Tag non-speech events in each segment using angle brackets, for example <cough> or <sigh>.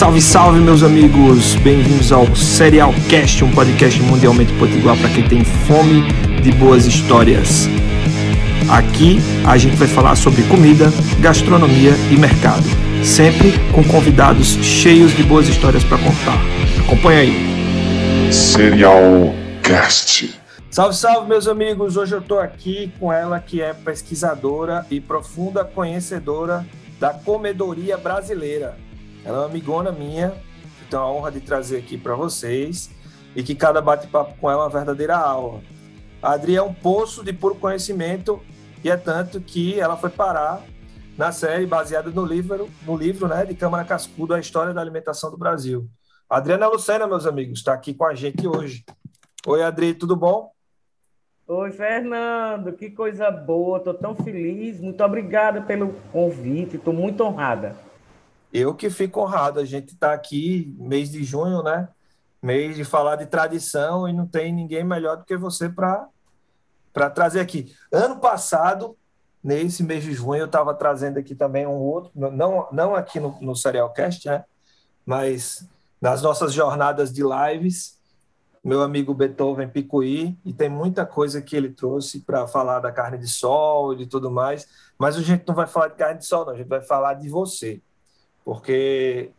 Salve, salve, meus amigos! Bem-vindos ao Serial Cast, um podcast mundialmente potiguar para quem tem fome de boas histórias. Aqui a gente vai falar sobre comida, gastronomia e mercado, sempre com convidados cheios de boas histórias para contar. Acompanha aí. Serial Cast. Salve, salve, meus amigos! Hoje eu estou aqui com ela, que é pesquisadora e profunda conhecedora da comedoria brasileira. Ela é uma amigona minha, que tenho a honra de trazer aqui para vocês e que cada bate-papo com ela é uma verdadeira aula. A Adri é um poço de puro conhecimento e é tanto que ela foi parar na série baseada no livro, no livro né, de Câmara Cascudo, A História da Alimentação do Brasil. A Adriana Lucena, meus amigos, está aqui com a gente hoje. Oi, Adri, tudo bom? Oi, Fernando, que coisa boa, estou tão feliz. Muito obrigada pelo convite, estou muito honrada. Eu que fico honrado, a gente está aqui, mês de junho, né? Mês de falar de tradição e não tem ninguém melhor do que você para trazer aqui. Ano passado, nesse mês de junho, eu estava trazendo aqui também um outro, não, não aqui no, no Serialcast, né? Mas nas nossas jornadas de lives, meu amigo Beethoven Picuí, e tem muita coisa que ele trouxe para falar da carne de sol e tudo mais, mas a gente não vai falar de carne de sol, não, a gente vai falar de você, porque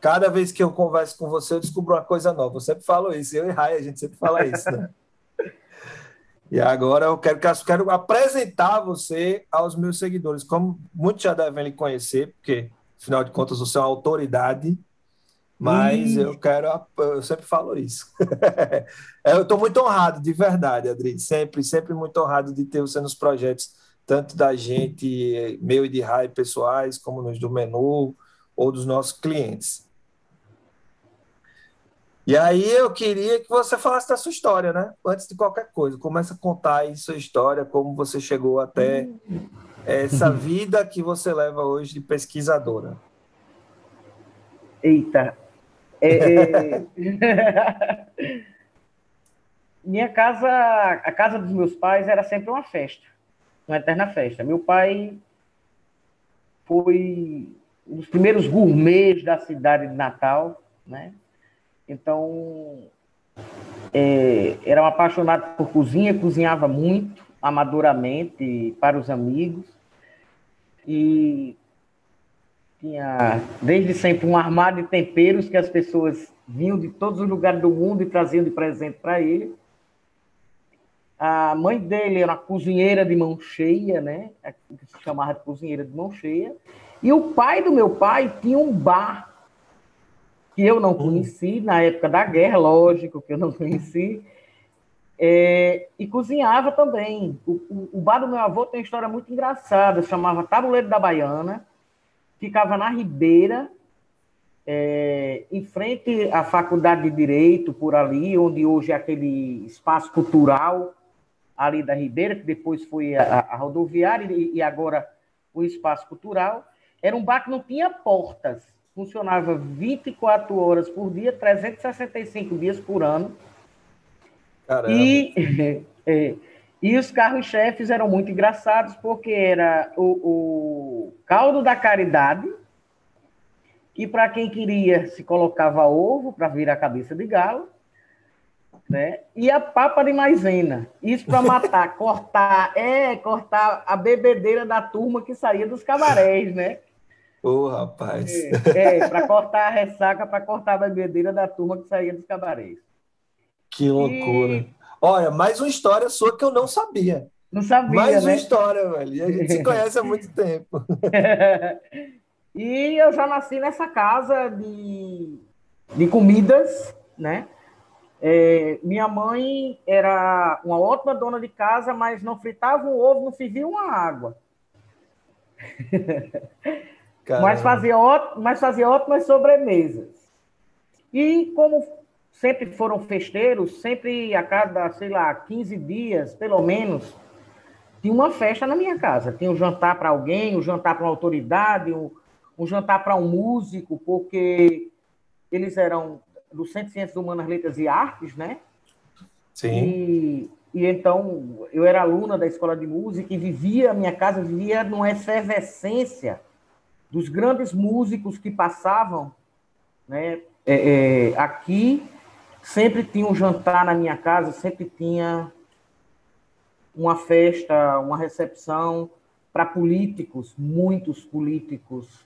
cada vez que eu converso com você, eu descubro uma coisa nova. Eu sempre falo isso, eu e Rai, a gente sempre fala isso, né? E agora eu quero, quero apresentar você aos meus seguidores, como muitos já devem lhe conhecer, porque, afinal de contas, você é uma autoridade mas eu quero, eu sempre falo isso. <laughs> eu estou muito honrado, de verdade, Adri. Sempre, sempre muito honrado de ter você nos projetos, tanto da gente, meu e de Rai pessoais, como nos do menu, ou dos nossos clientes. E aí eu queria que você falasse da sua história, né? Antes de qualquer coisa, começa a contar aí sua história, como você chegou até essa vida que você leva hoje de pesquisadora. Eita, é, é... <laughs> Minha casa, a casa dos meus pais era sempre uma festa, uma eterna festa. Meu pai foi um dos primeiros gourmets da cidade de Natal, né? Então, é, era um apaixonado por cozinha, cozinhava muito, amadoramente, para os amigos. E tinha desde sempre um armário de temperos que as pessoas vinham de todos os lugares do mundo e traziam de presente para ele. A mãe dele era uma cozinheira de mão cheia, né? Que se chamava de cozinheira de mão cheia. E o pai do meu pai tinha um bar que eu não conheci na época da guerra, lógico que eu não <laughs> conheci. É, e cozinhava também. O, o, o, bar do meu avô tem uma história muito engraçada, chamava Tabuleiro da Baiana ficava na Ribeira, é, em frente à Faculdade de Direito, por ali, onde hoje é aquele espaço cultural ali da Ribeira, que depois foi a, a rodoviária e, e, agora o espaço cultural. Era um bar que não tinha portas, funcionava 24 horas por dia, 365 dias por ano. Caramba. E, <laughs> é, e os carros-chefes eram muito engraçados, porque era o, o caldo da caridade, que para quem queria se colocava ovo para virar a cabeça de galo, né? E a papa de maisena. Isso para matar, <laughs> cortar, é, cortar a bebedeira da turma que saía dos cabarés, né? Ô, oh, rapaz. É, é para cortar a ressaca, para cortar a bebedeira da turma que saía dos cabarés. Que loucura. E Olha, mais uma história sua que eu não sabia. Não sabia, Mais né? uma história, velho. E a gente se conhece há muito tempo. <laughs> e eu já nasci nessa casa de, de comidas, né? É, minha mãe era uma ótima dona de casa, mas não fritava um ovo, não fervia uma água. <laughs> mas fazia, mas fazia ótimas sobremesas. E como sempre foram festeiros, sempre a cada, sei lá, 15 dias, pelo menos, tinha uma festa na minha casa. Tinha um jantar para alguém, um jantar para uma autoridade, um, um jantar para um músico, porque eles eram do Centro de Ciências Humanas, Letras e Artes, né? Sim. E, e então eu era aluna da escola de música e vivia, a minha casa vivia numa efervescência dos grandes músicos que passavam né? É, é, aqui sempre tinha um jantar na minha casa, sempre tinha uma festa, uma recepção para políticos, muitos políticos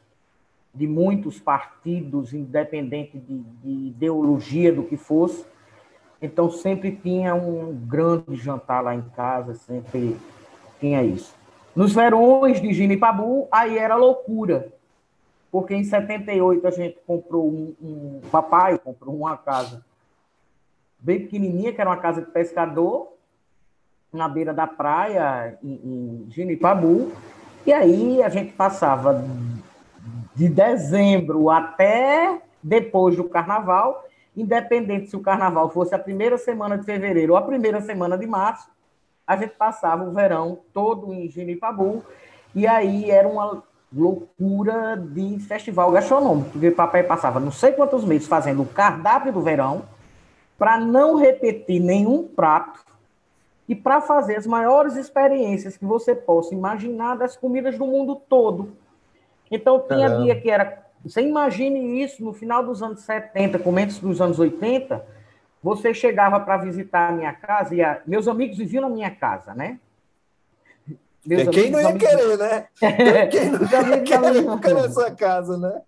de muitos partidos, independente de, de, ideologia, do que fosse. Então, sempre tinha um grande jantar lá em casa, sempre tinha isso. Nos verões de Ginipabu, aí era loucura, porque em 78 a gente comprou um, um papai comprou uma casa bem pequenininha, que era uma casa de pescador, na beira da praia, em, em Ginipabu, e aí a gente passava de dezembro até depois do carnaval, independente se o carnaval fosse a primeira semana de fevereiro ou a primeira semana de março, a gente passava o verão todo em Ginipabu, e aí era uma loucura de festival gastronômico, porque o papai passava não sei quantos meses fazendo o cardápio do verão, para não repetir nenhum prato e para fazer as maiores experiências que você possa imaginar das comidas do mundo todo. Então, tinha Caramba. dia que era. Você imagine isso no final dos anos 70, começo dos anos 80, você chegava para visitar a minha casa e a, meus amigos viviam na minha casa, né? Meus quem não ia amigos... querer, né? <laughs> Quem não ia querer ficar na sua casa, né?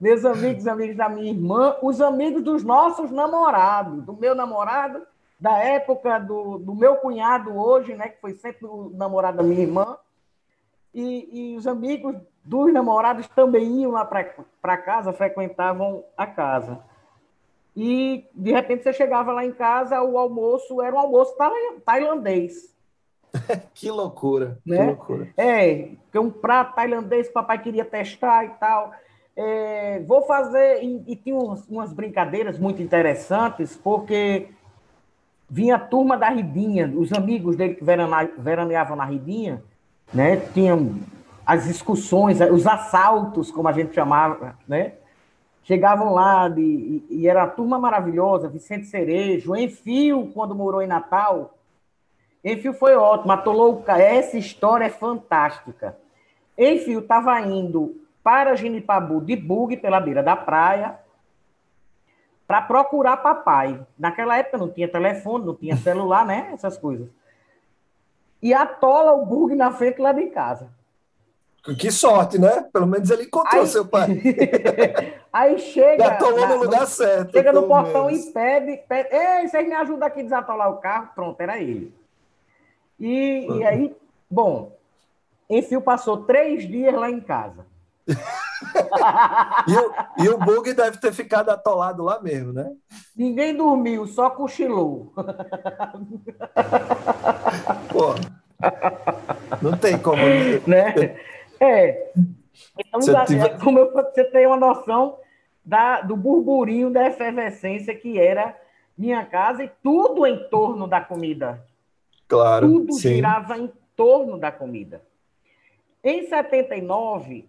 Meus amigos, amigos da minha irmã, os amigos dos nossos namorados, do meu namorado, da época do, do meu cunhado hoje, né? Que foi sempre o namorado da minha irmã. E, e os amigos dos namorados também iam lá para casa, frequentavam a casa. E, de repente, você chegava lá em casa, o almoço era um almoço tailandês. <laughs> que loucura, né? que loucura. É, que um prato tailandês que o papai queria testar e tal. É, vou fazer, e, e tinha umas, umas, brincadeiras muito interessantes, porque vinha a turma da Ridinha, os amigos dele que veraneavam na Ridinha, né? Tinham as discussões, os assaltos, como a gente chamava, né? Chegavam lá de, e, era uma turma maravilhosa, Vicente Cerejo, Enfio, quando morou em Natal. Enfio foi ótimo, atolou Essa história é fantástica. Enfio estava indo para Ginipabu de bug pela beira da praia para procurar papai. Naquela época não tinha telefone, não tinha celular, né? Essas coisas. E atola o bug na frente lá de casa. Que sorte, né? Pelo menos ele encontrou aí, seu pai. <laughs> aí chega. Já tomou no lugar certo. Chega no portão menos. e pede, pede. Ei, vocês me ajudam aqui a desatolar o carro? Pronto, era ele. E, uhum. e aí, bom, Enfio passou três dias lá em casa. <laughs> e, o, e o bug deve ter ficado atolado lá mesmo, né? Ninguém dormiu, só cochilou. <laughs> Pô, não tem como. Né? É. Então, você, tiver... como eu, você tem uma noção da, do burburinho, da efervescência que era minha casa e tudo em torno da comida. Claro. Tudo sim. girava em torno da comida. Em 79,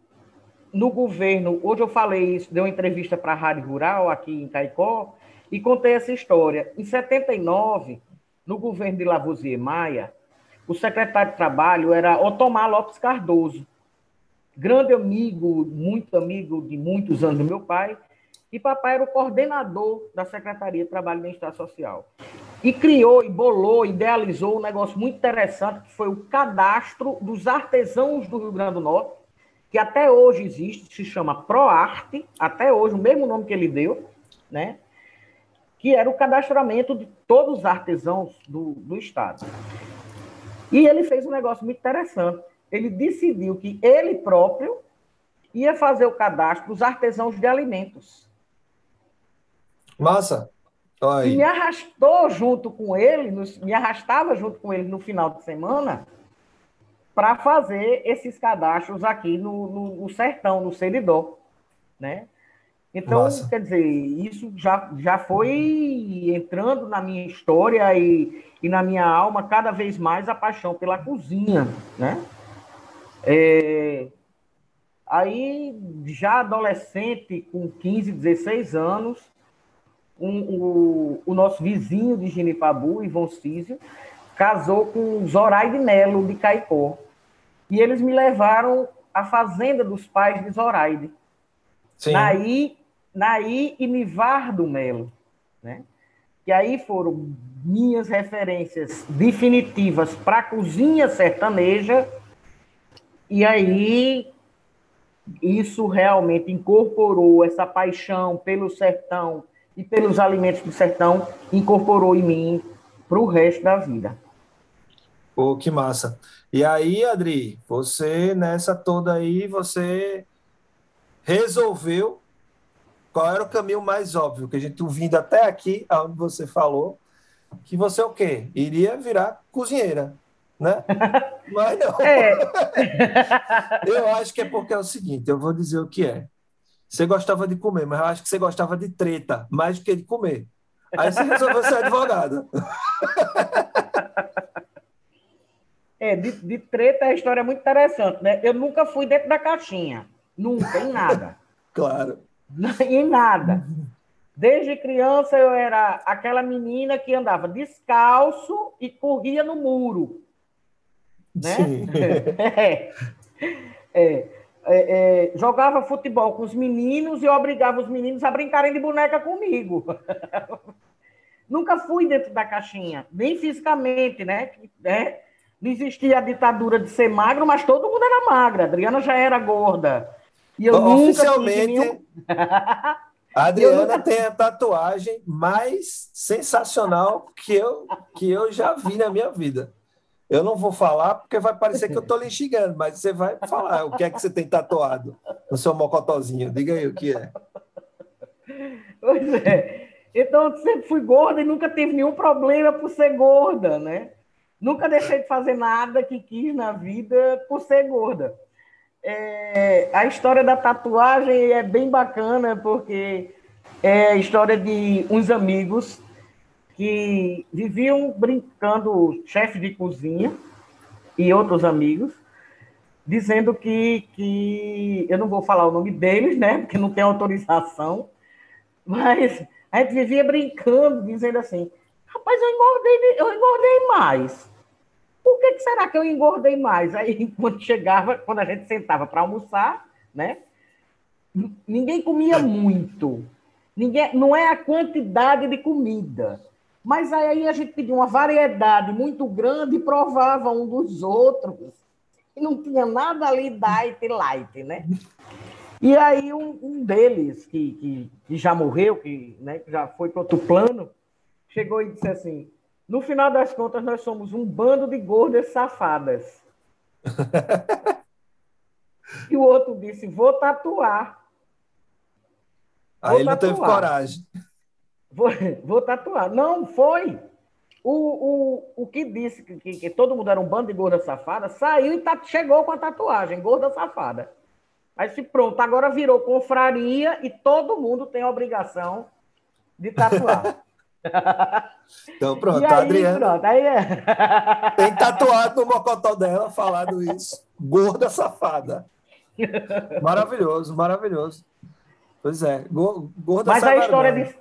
no governo, hoje eu falei isso, dei uma entrevista para a Rádio Rural aqui em Caicó e contei essa história. Em 79, no governo de Lavoisier Maia, o secretário de Trabalho era Otomar Lopes Cardoso grande amigo, muito amigo de muitos anos do meu pai, e papai era o coordenador da Secretaria de Trabalho e Bem-Estar Social. E criou, e bolou, idealizou um negócio muito interessante, que foi o cadastro dos artesãos do Rio Grande do Norte, que até hoje existe, se chama ProArte, até hoje, o mesmo nome que ele deu, né? que era o cadastramento de todos os artesãos do, do Estado. E ele fez um negócio muito interessante ele decidiu que ele próprio ia fazer o cadastro dos artesãos de alimentos. Massa. E me arrastou junto com ele, me arrastava junto com ele no final de semana para fazer esses cadastros aqui no, no, no sertão, no Seridó, né? Então, Massa. quer dizer, isso já, já foi entrando na minha história e, e na minha alma cada vez mais a paixão pela cozinha, né? É, aí, já adolescente, com 15, 16 anos, um, o, o, nosso vizinho de Genipabu, Ivon Císio, casou com Zoraide Melo, de Caicó. E eles me levaram à fazenda dos pais de Zoraide. Sim. Aí, Naí e Nivardo Melo, né? Que aí foram minhas referências definitivas para a cozinha sertaneja, e aí isso realmente incorporou essa paixão pelo sertão e pelos alimentos do sertão, incorporou em mim para o resto da vida. Pô, que massa. E aí, Adri, você nessa toda aí, você resolveu qual era o caminho mais óbvio, que a gente vindo até aqui, aonde você falou, que você o quê? Iria virar cozinheira, né? <laughs> Mas não. É. <laughs> eu acho que é porque é o seguinte, eu vou dizer o que é. Você gostava de comer, mas eu acho que você gostava de treta mais do que de comer. Aí você resolveu ser advogado. <laughs> É, de, de treta a história é muito interessante, né? Eu nunca fui dentro da caixinha. Nunca, em nada. claro. em nada. Desde criança eu era aquela menina que andava descalço e corria no muro. Né? Sim. <laughs> É, é, é, é, jogava futebol com os meninos e obrigava os meninos a brincarem de boneca comigo. <laughs> Nunca fui dentro da caixinha, nem fisicamente, né? É, não existia a ditadura de ser magro, mas todo mundo era magra. A Adriana já era gorda. E eu Oficialmente, nenhum... a <laughs> Adriana nunca... tem a tatuagem mais sensacional que eu, que eu já vi na minha vida. Eu não vou falar porque vai parecer que eu estou <laughs> lhe xingando, mas você vai falar o que é que você tem tatuado no seu mocotozinho. Diga aí o que é. Pois é. Então, eu sempre fui gorda e nunca tive nenhum problema por ser gorda, né? Nunca deixei de fazer nada que quis na vida por ser gorda. É, a história da tatuagem é bem bacana, porque é a história de uns amigos que viviam brincando, chefe de cozinha e outros amigos, dizendo que, que eu não vou falar o nome deles, né, porque não tem autorização, mas a gente vivia brincando, dizendo assim, Rapaz, eu engordei, eu engordei mais. Por que, que será que eu engordei mais? Aí, <laughs> quando chegava, quando a gente sentava para almoçar, né? Ninguém comia muito. Ninguém, não é a quantidade de comida. Mas aí a gente pedia uma variedade muito grande e provava um dos outros. E não tinha nada ali diet light, né? E aí um, um deles, que, que, que, já morreu, que, né, que já foi para outro plano, chegou e disse assim: no final das contas, nós somos um bando de gordas safadas. <laughs> e o outro disse: vou tatuar. Vou Aí ele tatuar. não teve coragem. Vou, vou tatuar. Não, foi. O, o, o que disse que, que, que todo mundo era um bando de gorda safada saiu e tá, chegou com a tatuagem, gorda safada. Aí se pronto, agora virou confraria e todo mundo tem a obrigação de tatuar. <laughs> Então pronto, aí, a Adriana pronto, aí é... tem tatuado no mocotó dela falado isso. Gorda safada. Maravilhoso, maravilhoso. Pois é, gorda Mas a história, de,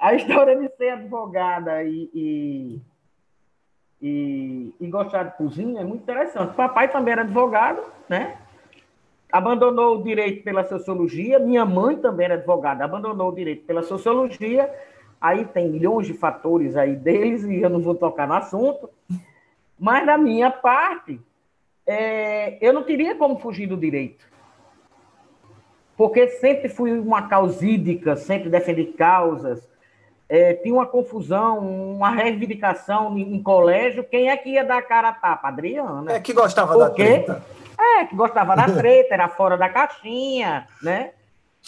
a história de ser advogada e, e, e, e gostar de cozinha é muito interessante. Papai também era advogado, né? abandonou o direito pela sociologia, minha mãe também era advogada, abandonou o direito pela sociologia Aí tem milhões de fatores aí deles e eu não vou tocar no assunto. Mas da minha parte, é, eu não teria como fugir do direito. Porque sempre fui uma causídica, sempre defendi causas. É, tinha uma confusão, uma reivindicação em, colégio. Quem é que ia dar cara a tapa? Adriana. É que gostava da treta. É, que gostava da <laughs> treta, era fora da caixinha, né?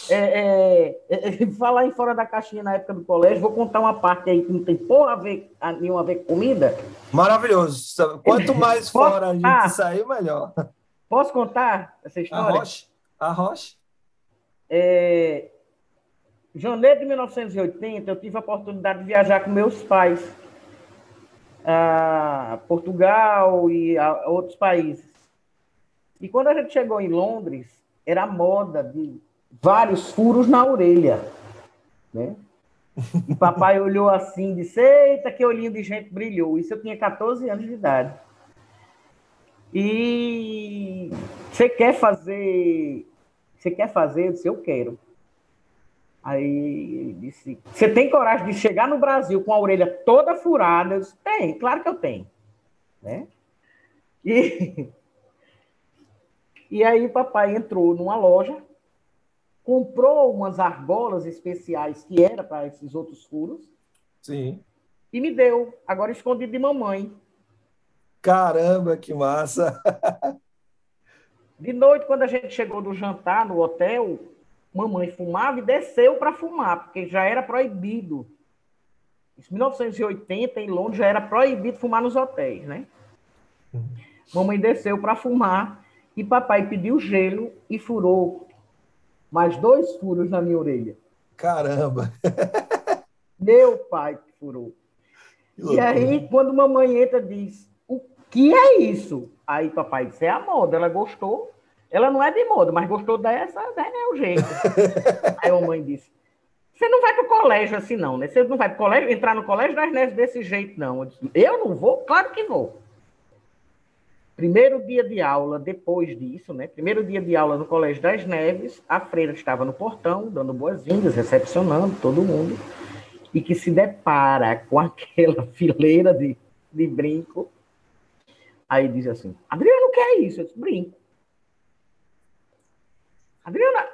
É, é, é, <laughs> falar em fora da caixinha na época do colégio, vou contar uma parte aí que não tem porra a ver, nenhuma a ver com comida. Maravilhoso. Quanto mais <laughs> fora a gente ah, sair, melhor. Posso contar essa história? Arrocha. Arrocha. É, janeiro de 1980, eu tive a oportunidade de viajar com meus pais a Portugal e a outros países. E quando a gente chegou em Londres, era moda de vários furos na orelha, né? <laughs> E papai olhou assim e disse: Eita, que olhinho de gente brilhou. Isso eu tinha 14 anos de idade. E você quer fazer. Você quer fazer? Eu disse: Eu quero. Aí disse: Você tem coragem de chegar no Brasil com a orelha toda furada? Eu disse: Tem, claro que eu tenho. Né? E, <laughs> e aí papai entrou numa loja, comprou umas argolas especiais que era para esses outros furos. Sim. E me deu, agora escondido de mamãe. Caramba, que massa! <laughs> De noite, quando a gente chegou do jantar no hotel, mamãe fumava e desceu para fumar, porque já era proibido. Em 1980, em Londres, já era proibido fumar nos hotéis, né? Uhum. Mamãe desceu para fumar e papai pediu gelo e furou mais dois furos na minha orelha. Caramba! <laughs> Meu pai que furou. E aí, quando mamãe entra, diz: O que é isso? Aí papai disse: É a moda. Ela gostou. Ela não é de moda, mas gostou dessa, né? É o jeito. <laughs> aí a mamãe disse: Você não vai para o colégio assim, não, né? Você não vai para o colégio, entrar no colégio das Neves desse jeito, não. Eu, disse, eu não vou? Claro que vou. Primeiro dia de aula, depois disso, né? Primeiro dia de aula no Colégio das Neves, a freira estava no portão, dando boas-vindas, recepcionando todo mundo, e que se depara com aquela <laughs> fileira de, de brinco. Aí diz assim: Adriano, o que é isso? Eu disse: brinco. Adriana,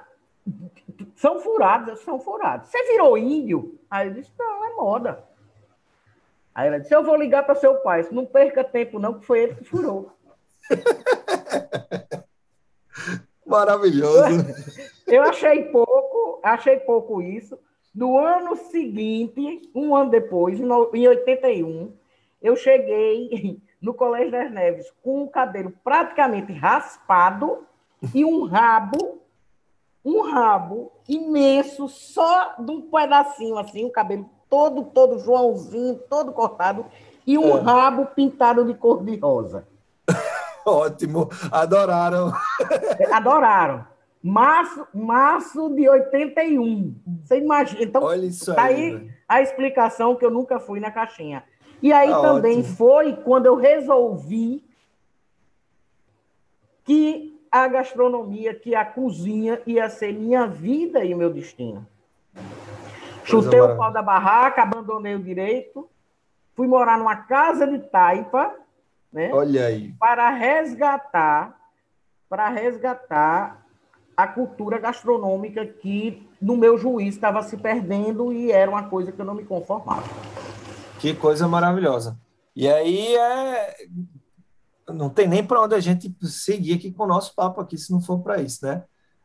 são furados, são furados. Você virou índio? Aí eu disse: não, é moda. Aí ela disse: eu vou ligar para seu pai. Não perca tempo, não, que foi ele que furou. <laughs> Maravilhoso. <laughs> Eu achei pouco, achei pouco isso. No ano seguinte, um ano depois, em 81, eu cheguei <laughs> no Colégio das Neves com o cabelo praticamente raspado e um rabo, um rabo imenso, só de um pedacinho assim, o cabelo todo, todo Joãozinho, todo cortado, e um é. rabo pintado de cor de rosa. <laughs> Ótimo, adoraram. <laughs> Adoraram. Março, março de 81. Você imagina. Então, Olha isso tá aí. aí a explicação que eu nunca fui na caixinha. E aí tá também ótimo. foi quando eu resolvi que a gastronomia, que a cozinha ia ser minha vida e meu destino. Chutei o pau da barraca, abandonei o direito, fui morar numa casa de taipa, né? Olha aí. Para resgatar, para resgatar a cultura gastronômica que, no meu juízo, estava se perdendo e era uma coisa que eu não me conformava. Que coisa maravilhosa. E aí é não tem nem para onde a gente seguir aqui com o nosso papo aqui se não for para isso, né?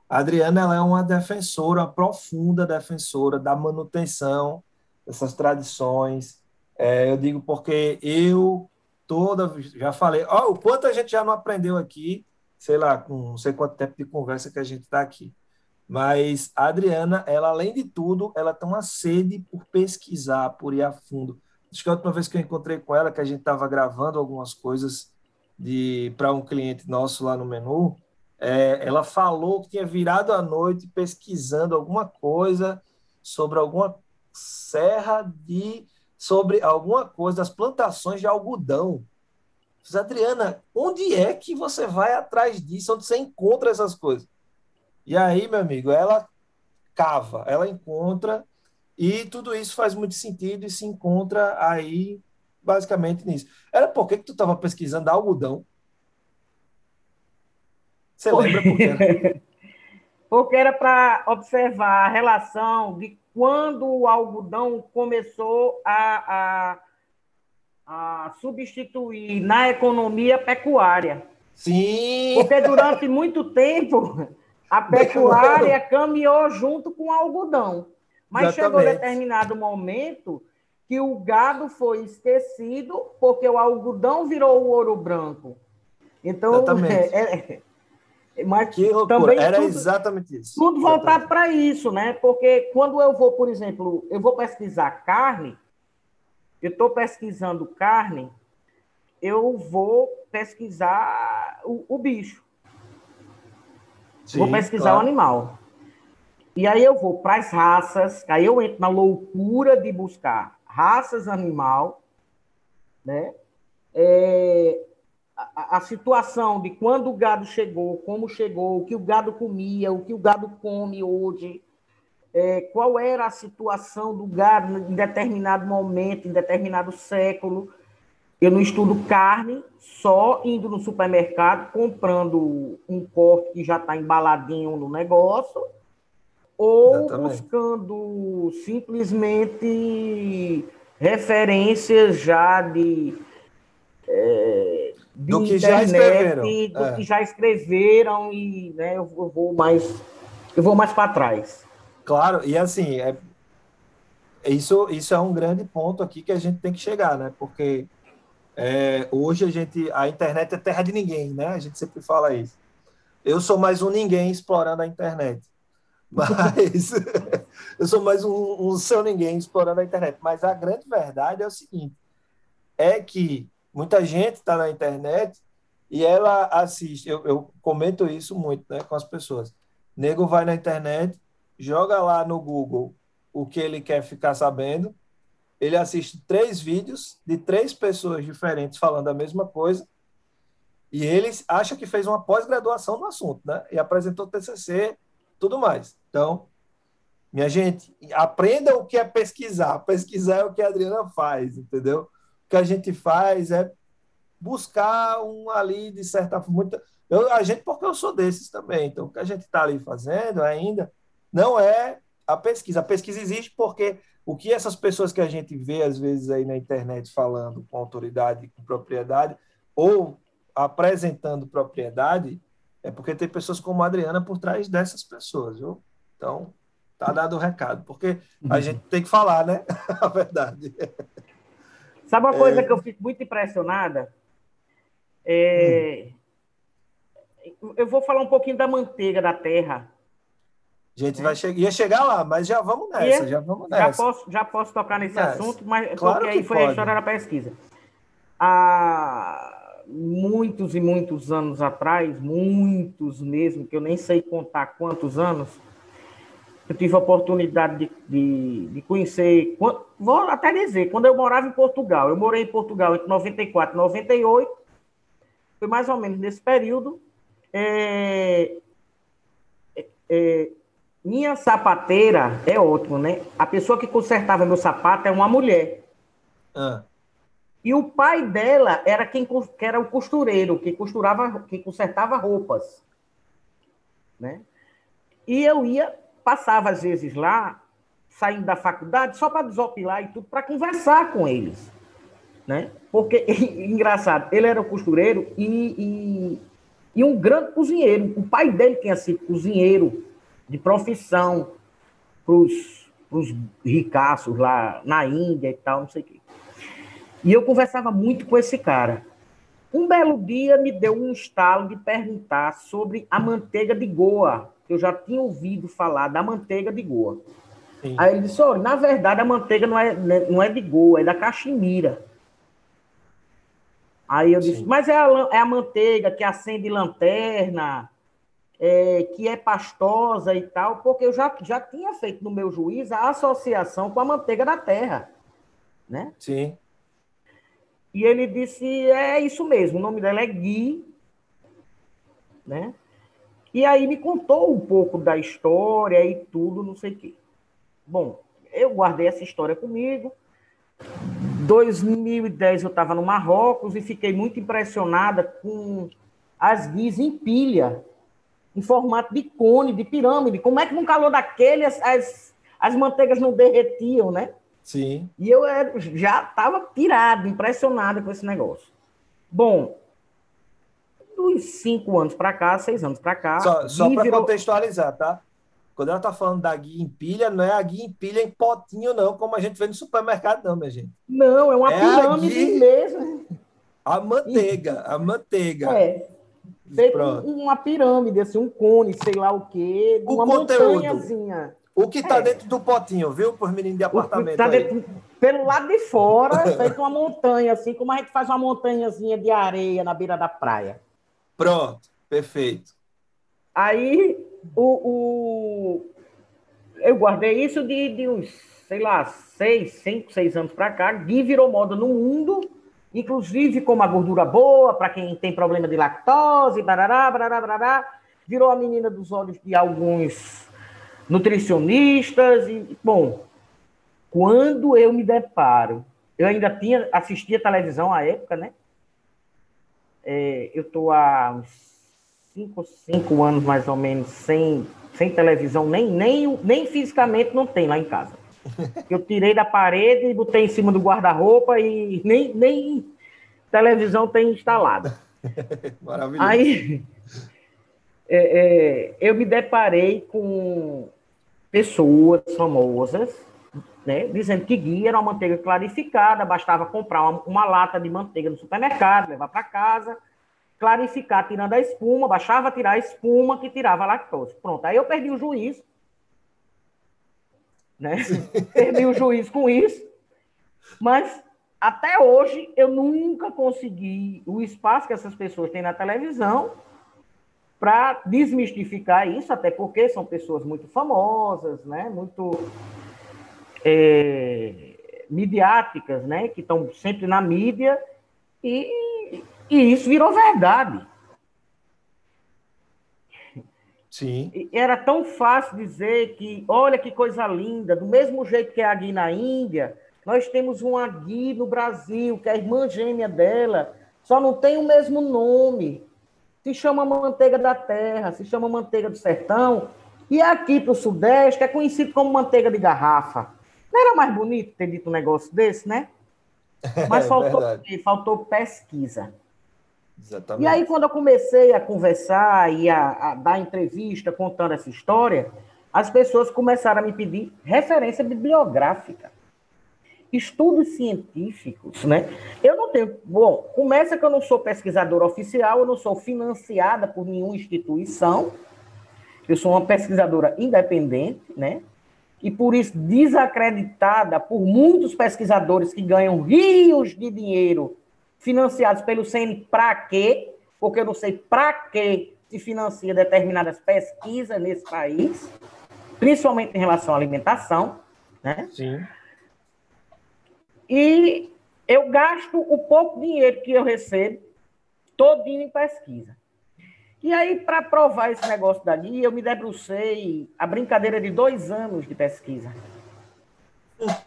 A Adriana ela é uma defensora, uma profunda defensora da manutenção dessas tradições. É, eu digo porque eu toda já falei, ó, o quanto a gente já não aprendeu aqui, sei lá, com não sei quanto tempo de conversa que a gente está aqui. Mas a Adriana, ela além de tudo, ela tem uma sede por pesquisar, por ir a fundo. Acho que a última vez que eu encontrei com ela, que a gente estava gravando algumas coisas para um cliente nosso lá no menu, é, ela falou que tinha virado à noite pesquisando alguma coisa sobre alguma serra de sobre alguma coisa das plantações de algodão. Diz, Adriana, onde é que você vai atrás disso? Onde você encontra essas coisas? E aí, meu amigo, ela cava, ela encontra, e tudo isso faz muito sentido e se encontra aí basicamente nisso. Era por que, que tu estava pesquisando algodão? Você lembra por quê? <laughs> Porque era para observar a relação de quando o algodão começou a, a, a substituir na economia pecuária. Sim! Porque durante muito tempo a <laughs> pecuária caminhou junto com o algodão. Mas Exatamente. chegou determinado momento que o gado foi esquecido porque o algodão virou o ouro branco. Então, Exatamente. <laughs> É, mas que loucura. também era tudo, exatamente isso. Tudo voltado para isso, né? Porque quando eu vou, por exemplo, eu vou pesquisar carne, eu estou pesquisando carne, eu vou pesquisar o, o bicho. Sim, vou pesquisar claro. o animal. E aí eu vou para as raças, aí eu entro na loucura de buscar raças animal, né? É, a, a, situação de quando o gado chegou, como chegou, o que o gado comia, o que o gado come hoje. é, qual era a situação do gado em determinado momento, em determinado século. Eu não estudo carne, só indo no supermercado, comprando um corte que já está embaladinho no negócio, ou Exatamente. buscando simplesmente referências já de, é, de do que internet, já escreveram, do é. que já escreveram e né, eu vou mais eu vou mais para trás. Claro, e assim, é, isso, isso é um grande ponto aqui que a gente tem que chegar, né? Porque é, hoje a gente, a internet é terra de ninguém, né? A gente sempre fala isso. Eu sou mais um ninguém explorando a internet. Mas <laughs> eu sou mais um, um seu ninguém explorando a internet. Mas a grande verdade é o seguinte: é que muita gente está na internet e ela assiste. Eu, eu comento isso muito né, com as pessoas. Nego vai na internet, joga lá no Google o que ele quer ficar sabendo, ele assiste três vídeos de três pessoas diferentes falando a mesma coisa, e ele acha que fez uma pós-graduação no assunto, né? E apresentou TCC, tudo mais. Então, minha gente, aprenda o que é pesquisar. Pesquisar é o que a Adriana faz, entendeu? O que a gente faz é buscar um ali, de certa forma. Eu, a gente, porque eu sou desses também. Então, o que a gente está ali fazendo ainda não é a pesquisa. A pesquisa existe porque o que essas pessoas que a gente vê, às vezes, aí na internet falando com autoridade, com propriedade, ou apresentando propriedade, é porque tem pessoas como a Adriana por trás dessas pessoas, viu? Então, tá dado o recado, porque a uhum. gente tem que falar, né? <laughs> a verdade. Sabe uma coisa é... que eu fico muito impressionada? É... Hum. Eu vou falar um pouquinho da manteiga da terra. A gente é. vai che ia chegar lá, mas já vamos nessa, já vamos nessa. Já posso, já posso tocar nesse nessa. assunto, mas claro porque aí foi pode. a história da pesquisa. Há muitos e muitos anos atrás, muitos mesmo, que eu nem sei contar quantos anos, eu tive a oportunidade de, de, de conhecer, vou até dizer, quando eu morava em Portugal, eu morei em Portugal entre 94 e 98, foi mais ou menos nesse período, é, é, minha sapateira é ótimo, né? A pessoa que consertava meu sapato é uma mulher. Ah. E o pai dela era quem que era o costureiro, que costurava, que consertava roupas, né? E eu ia, passava às vezes lá, saindo da faculdade, só para desopilar e tudo, para conversar com eles, né? Porque <laughs> engraçado, ele era o costureiro e, e, e um grande cozinheiro. O pai dele tinha sido cozinheiro de profissão para os ricaços lá na Índia e tal, não sei o quê. E eu conversava muito com esse cara. Um belo dia me deu um estalo de perguntar sobre a manteiga de Goa. Eu já tinha ouvido falar da manteiga de Goa. Sim. Aí ele disse: olha, na verdade a manteiga não é, não é de Goa, é da Caximira. Aí eu disse: Sim. mas é a, é a manteiga que acende lanterna, é, que é pastosa e tal, porque eu já, já tinha feito no meu juiz a associação com a manteiga da terra, né? Sim. E ele disse, é isso mesmo, o nome dela é Gui, né? E aí me contou um pouco da história e tudo, não sei o quê. Bom, eu guardei essa história comigo. 2010 eu estava no Marrocos e fiquei muito impressionada com as guis em pilha em formato de cone, de pirâmide. Como é que no calor daquele as, as, as manteigas não derretiam, né? Sim. E eu já estava pirado, impressionado com esse negócio. Bom, dos cinco anos para cá, seis anos para cá. Só, só para virou... contextualizar, tá? Quando ela está falando da guia em pilha, não é a guia em pilha em potinho, não, como a gente vê no supermercado, não, minha gente. Não, é uma é pirâmide mesmo. A manteiga, a manteiga. É feito uma pirâmide, assim, um cone, sei lá o quê, o uma conteúdo. montanhazinha. O que está é. dentro do potinho, viu, por menino de apartamento? Tá dentro, pelo lado de fora, <laughs> feito uma montanha, assim, como a gente faz uma montanhazinha de areia na beira da praia. Pronto, perfeito. Aí, o, o... eu guardei isso de, de uns, sei lá, seis, cinco, seis anos para cá. Gui virou moda no mundo inclusive com uma gordura boa para quem tem problema de lactose, barará, barará, barará. Virou a menina dos olhos de alguns nutricionistas e bom, quando eu me deparo, eu ainda tinha assistia televisão à época, né? É, eu estou há uns cinco, cinco anos mais ou menos sem, sem televisão, nem, nem, nem fisicamente não tem lá em casa. <laughs> Eu tirei da parede e botei em cima do guarda-roupa e nem, nem televisão tem instalado. <laughs> Maravilhoso. Aí é, é, eu me deparei com pessoas famosas né, dizendo que guia era uma manteiga clarificada, bastava comprar uma, uma lata de manteiga no supermercado, levar para casa, clarificar tirando a espuma, baixava tirar a espuma que tirava a lactose. Pronto, aí eu perdi o juízo, né? <laughs> perdi o juízo com isso, mas até hoje eu nunca consegui o espaço que essas pessoas têm na televisão para desmistificar isso, até porque são pessoas muito famosas, né? Muito é, midiáticas, né? Que estão sempre na mídia e, e isso virou verdade. Sim. Era tão fácil dizer que, olha que coisa linda, do mesmo jeito que é a Gui na Índia, nós temos uma Gui no Brasil, que é a irmã gêmea dela, só não tem o mesmo nome. Se chama manteiga da terra, se chama manteiga do sertão, e aqui para o Sudeste é conhecido como manteiga de garrafa. Não era mais bonito ter dito um negócio desse, né? Mas é faltou, faltou pesquisa. Exatamente. E aí, quando eu comecei a conversar e a, a, dar entrevista contando essa história, as pessoas começaram a me pedir referência bibliográfica, estudos científicos, né? Eu não tenho. Bom, começa que eu não sou pesquisadora oficial, eu não sou financiada por nenhuma instituição, eu sou uma pesquisadora independente, né? E por isso desacreditada por muitos pesquisadores que ganham rios de dinheiro financiados pelo CN para quê? Porque eu não sei para que se financia determinadas pesquisas nesse país, principalmente em relação à alimentação, né? Sim. E eu gasto o pouco dinheiro que eu recebo todinho em pesquisa. E aí, para provar esse negócio dali, eu me debrucei a brincadeira de dois anos de pesquisa.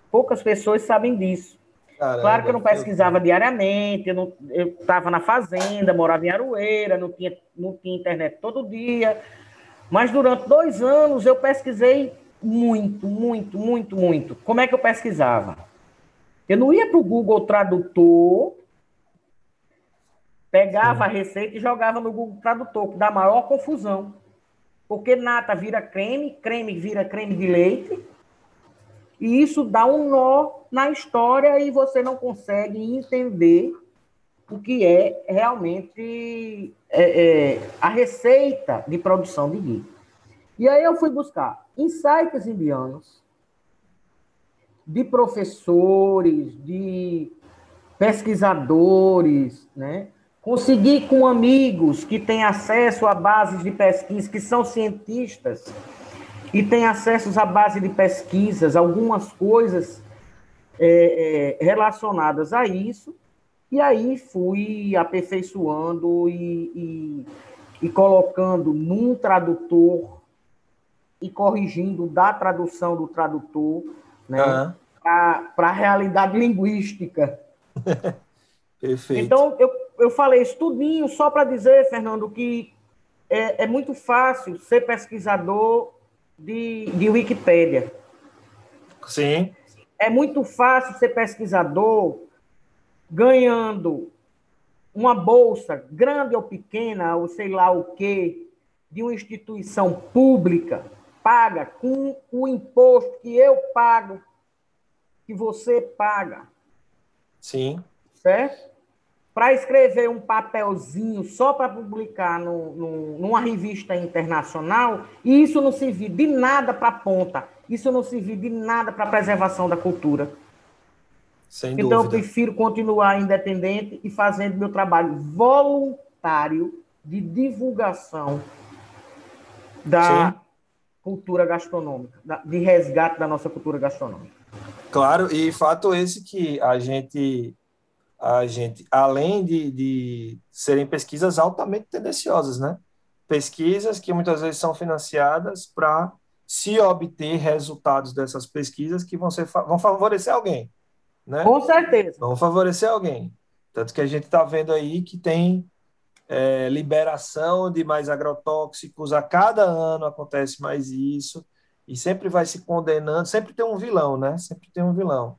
Poucas pessoas sabem disso. Caramba, claro que eu não pesquisava eu... diariamente, eu estava na fazenda, morava em Aroeira, não tinha, não tinha internet todo dia. Mas durante dois anos eu pesquisei muito, muito, muito, muito. Como é que eu pesquisava? Eu não ia para o Google Tradutor Pegava Sim. a receita e jogava no Google Tradutor, que dá maior confusão. Porque nata vira creme, creme vira creme de leite, e isso dá um nó na história e você não consegue entender o que é realmente é, é, a receita de produção de ghee. E aí eu fui buscar insights indianos de professores, de pesquisadores, né? Conseguir com amigos que têm acesso a bases de pesquisa, que são cientistas, e têm acesso à base de pesquisas, algumas coisas é, é, relacionadas a isso, e aí fui aperfeiçoando e, e, e colocando num tradutor e corrigindo da tradução do tradutor né, uhum. para a realidade linguística. <laughs> Perfeito. Então, eu eu falei isso tudinho só para dizer, Fernando, que é, é, muito fácil ser pesquisador de, de Wikipédia. Sim. É muito fácil ser pesquisador ganhando uma bolsa, grande ou pequena, ou sei lá o quê, de uma instituição pública, paga com o imposto que eu pago, que você paga. Sim. Certo? Para escrever um papelzinho só para publicar no, no, numa revista internacional, e isso não servir de nada para a ponta, isso não servir de nada para a preservação da cultura. Sem então, dúvida. eu prefiro continuar independente e fazendo meu trabalho voluntário de divulgação da Sim. cultura gastronômica, de resgate da nossa cultura gastronômica. Claro, e fato esse que a gente a gente, além de, de serem pesquisas altamente tendenciosas, né? Pesquisas que muitas vezes são financiadas para se obter resultados dessas pesquisas que vão, ser, vão favorecer alguém. Né? Com certeza. Vão favorecer alguém. Tanto que a gente está vendo aí que tem é, liberação de mais agrotóxicos, a cada ano acontece mais isso, e sempre vai se condenando, sempre tem um vilão, né? Sempre tem um vilão.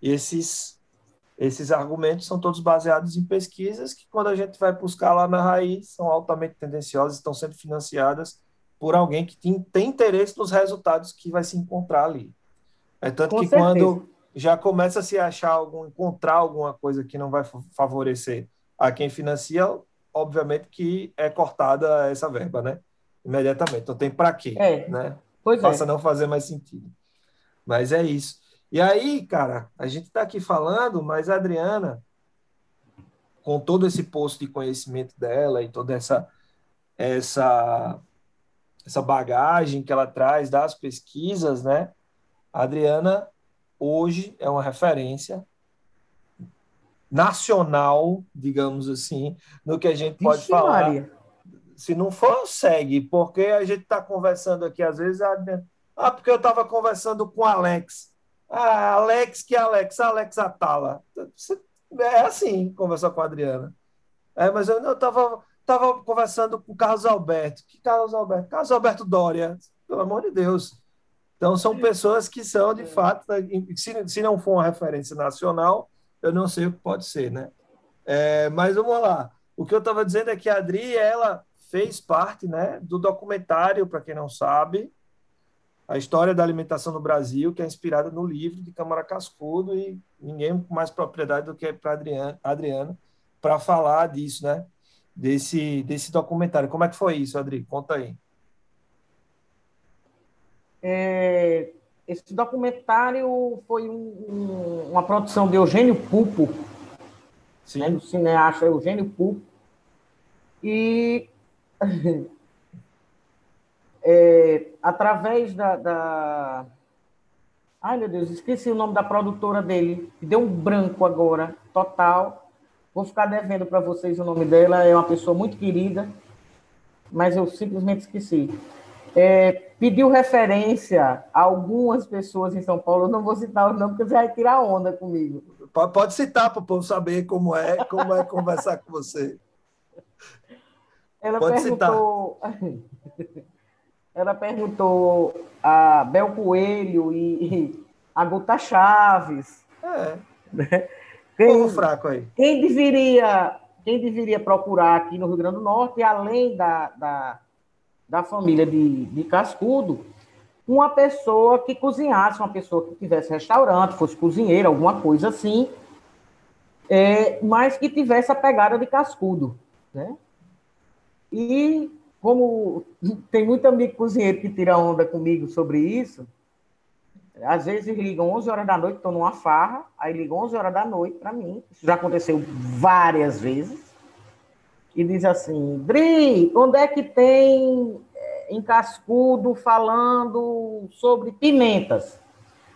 E esses, esses argumentos são todos baseados em pesquisas que, quando a gente vai buscar lá na raiz, são altamente tendenciosas, estão sendo financiadas por alguém que tem, tem interesse nos resultados que vai se encontrar ali. É tanto Com que certeza. quando já começa a se achar algum, encontrar alguma coisa que não vai favorecer a quem financia, obviamente que é cortada essa verba, né? Imediatamente. Então tem para quê, é. né? Pois Passa é. não fazer mais sentido. Mas é isso. E aí, cara, a gente está aqui falando, mas a Adriana, com todo esse posto de conhecimento dela e toda essa essa essa bagagem que ela traz das pesquisas, né? A Adriana hoje é uma referência nacional, digamos assim, no que a gente pode Vixe, falar. Maria. Se não for, segue, porque a gente está conversando aqui, às vezes, ah, porque eu estava conversando com Alex. Ah, Alex, que Alex? Alex Atala. É assim, conversar com a Adriana. É, mas eu estava tava conversando com Carlos Alberto. Que Carlos Alberto? Carlos Alberto Dória, pelo amor de Deus. Então, são pessoas que são, de fato, se, se não for uma referência nacional, eu não sei o que pode ser, né? É, mas vamos lá. O que eu estava dizendo é que a Adri, ela fez parte né, do documentário, para quem não sabe, a história da alimentação no Brasil, que é inspirada no livro de Câmara Cascudo, e ninguém com mais propriedade do que para Adriana, Adriana para falar disso, né? Desse, desse documentário. Como é que foi isso, Adri? Conta aí. É, esse documentário foi um, um, uma produção de Eugênio Pupo, né, do cineasta Eugênio Pupo, e <laughs> é, através da, da, Ai, meu Deus, esqueci o nome da produtora dele, deu um branco agora, total. Vou ficar devendo para vocês o nome dela, é uma pessoa muito querida, mas eu simplesmente esqueci é, pediu referência a algumas pessoas em São Paulo. Eu não vou citar o nome, porque você vai tirar onda comigo. Pode, pode citar para o povo saber como é, como é conversar com você. Ela pode perguntou. Citar. <laughs> Ela perguntou a Bel Coelho e a Guta Chaves. É. Né? Quem, fraco aí. Quem deveria, quem deveria procurar aqui no Rio Grande do Norte, além da, da da família de, de Cascudo, uma pessoa que cozinhasse, uma pessoa que tivesse restaurante, fosse cozinheira, alguma coisa assim, é, mas que tivesse a pegada de Cascudo, né? E como tem muito amigo cozinheiro que tira onda comigo sobre isso, às vezes ligam 11 horas da noite, estou numa farra, aí ligam 11 horas da noite para mim, isso já aconteceu várias vezes, e diz assim: Dri, onde é que tem eh, em Cascudo falando sobre pimentas?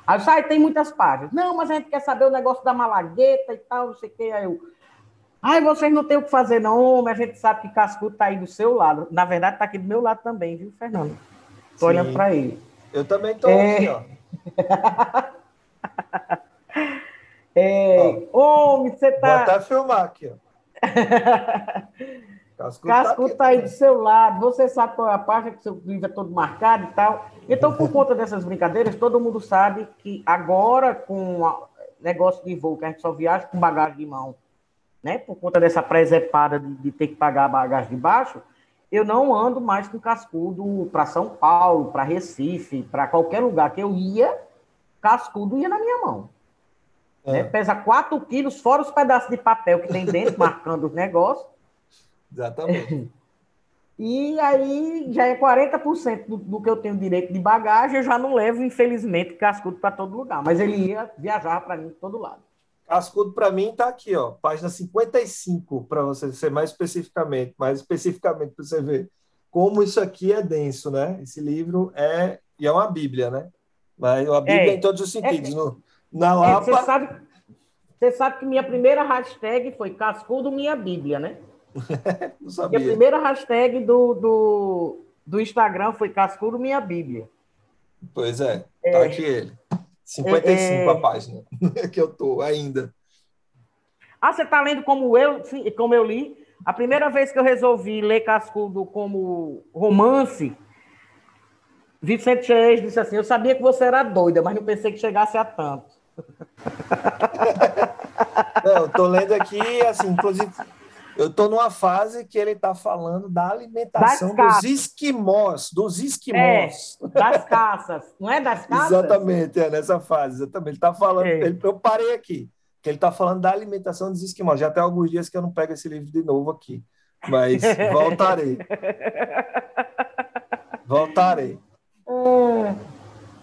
Aí sai, tem muitas páginas. Não, mas a gente quer saber o negócio da malagueta e tal, não sei o que. Aí eu. Ai, vocês não têm o que fazer, não, mas a gente sabe que Cascudo está aí do seu lado. Na verdade, está aqui do meu lado também, viu, Fernando? Estou olhando para ele. Eu também estou é... aqui, ó. <laughs> é... Ó, Homem, você tá. Vou até filmar aqui, ó. <laughs> Cascudo está tá aí do seu lado, você sabe qual é a página que seu livro é todo marcado e tal. Então, por conta dessas brincadeiras, todo mundo sabe que agora, com o negócio de voo, que a gente só viaja com bagagem de mão, né? Por conta dessa presepada de, de ter que pagar a bagagem de baixo, eu não ando mais com cascudo para São Paulo, para Recife, para qualquer lugar que eu ia, cascudo ia na minha mão. É. Né? Pesa 4 quilos, fora os pedaços de papel que tem dentro, <laughs> marcando os negócios. Exatamente. <laughs> E aí já é 40% do, do que eu tenho direito de bagagem, eu já não levo, infelizmente, cascudo para todo lugar. Mas ele ia viajar para mim de todo lado. Cascudo para mim está aqui, ó, página 55, para você ser mais especificamente, mais especificamente para você ver como isso aqui é denso, né? Esse livro é e é uma Bíblia, né? Mas a Bíblia é, em todos os sentidos. É, no, na Lapa. Você sabe, você sabe que minha primeira hashtag foi Cascudo Minha Bíblia, né? <laughs> Não sabia. Minha primeira hashtag do, do, do Instagram foi Cascudo Minha Bíblia. Pois é, é. tá aqui ele. 55 é, a página <laughs> que eu tô ainda. Ah, você está lendo como eu, como eu li? A primeira vez que eu resolvi ler Cascudo como romance, Vicente Chees disse assim: Eu sabia que você era doida, mas não pensei que chegasse a tanto. <laughs> Não, eu tô lendo aqui, assim, inclusive, eu tô numa fase que ele está falando da alimentação dos esquimós, dos esquimós. É, das caças, não é das <laughs> caças? Exatamente, é nessa fase, exatamente. Ele está falando, é. ele, eu parei aqui que ele está falando da alimentação dos esquimós. Já tem alguns dias que eu não pego esse livro de novo aqui, mas <laughs> voltarei. voltarei. É,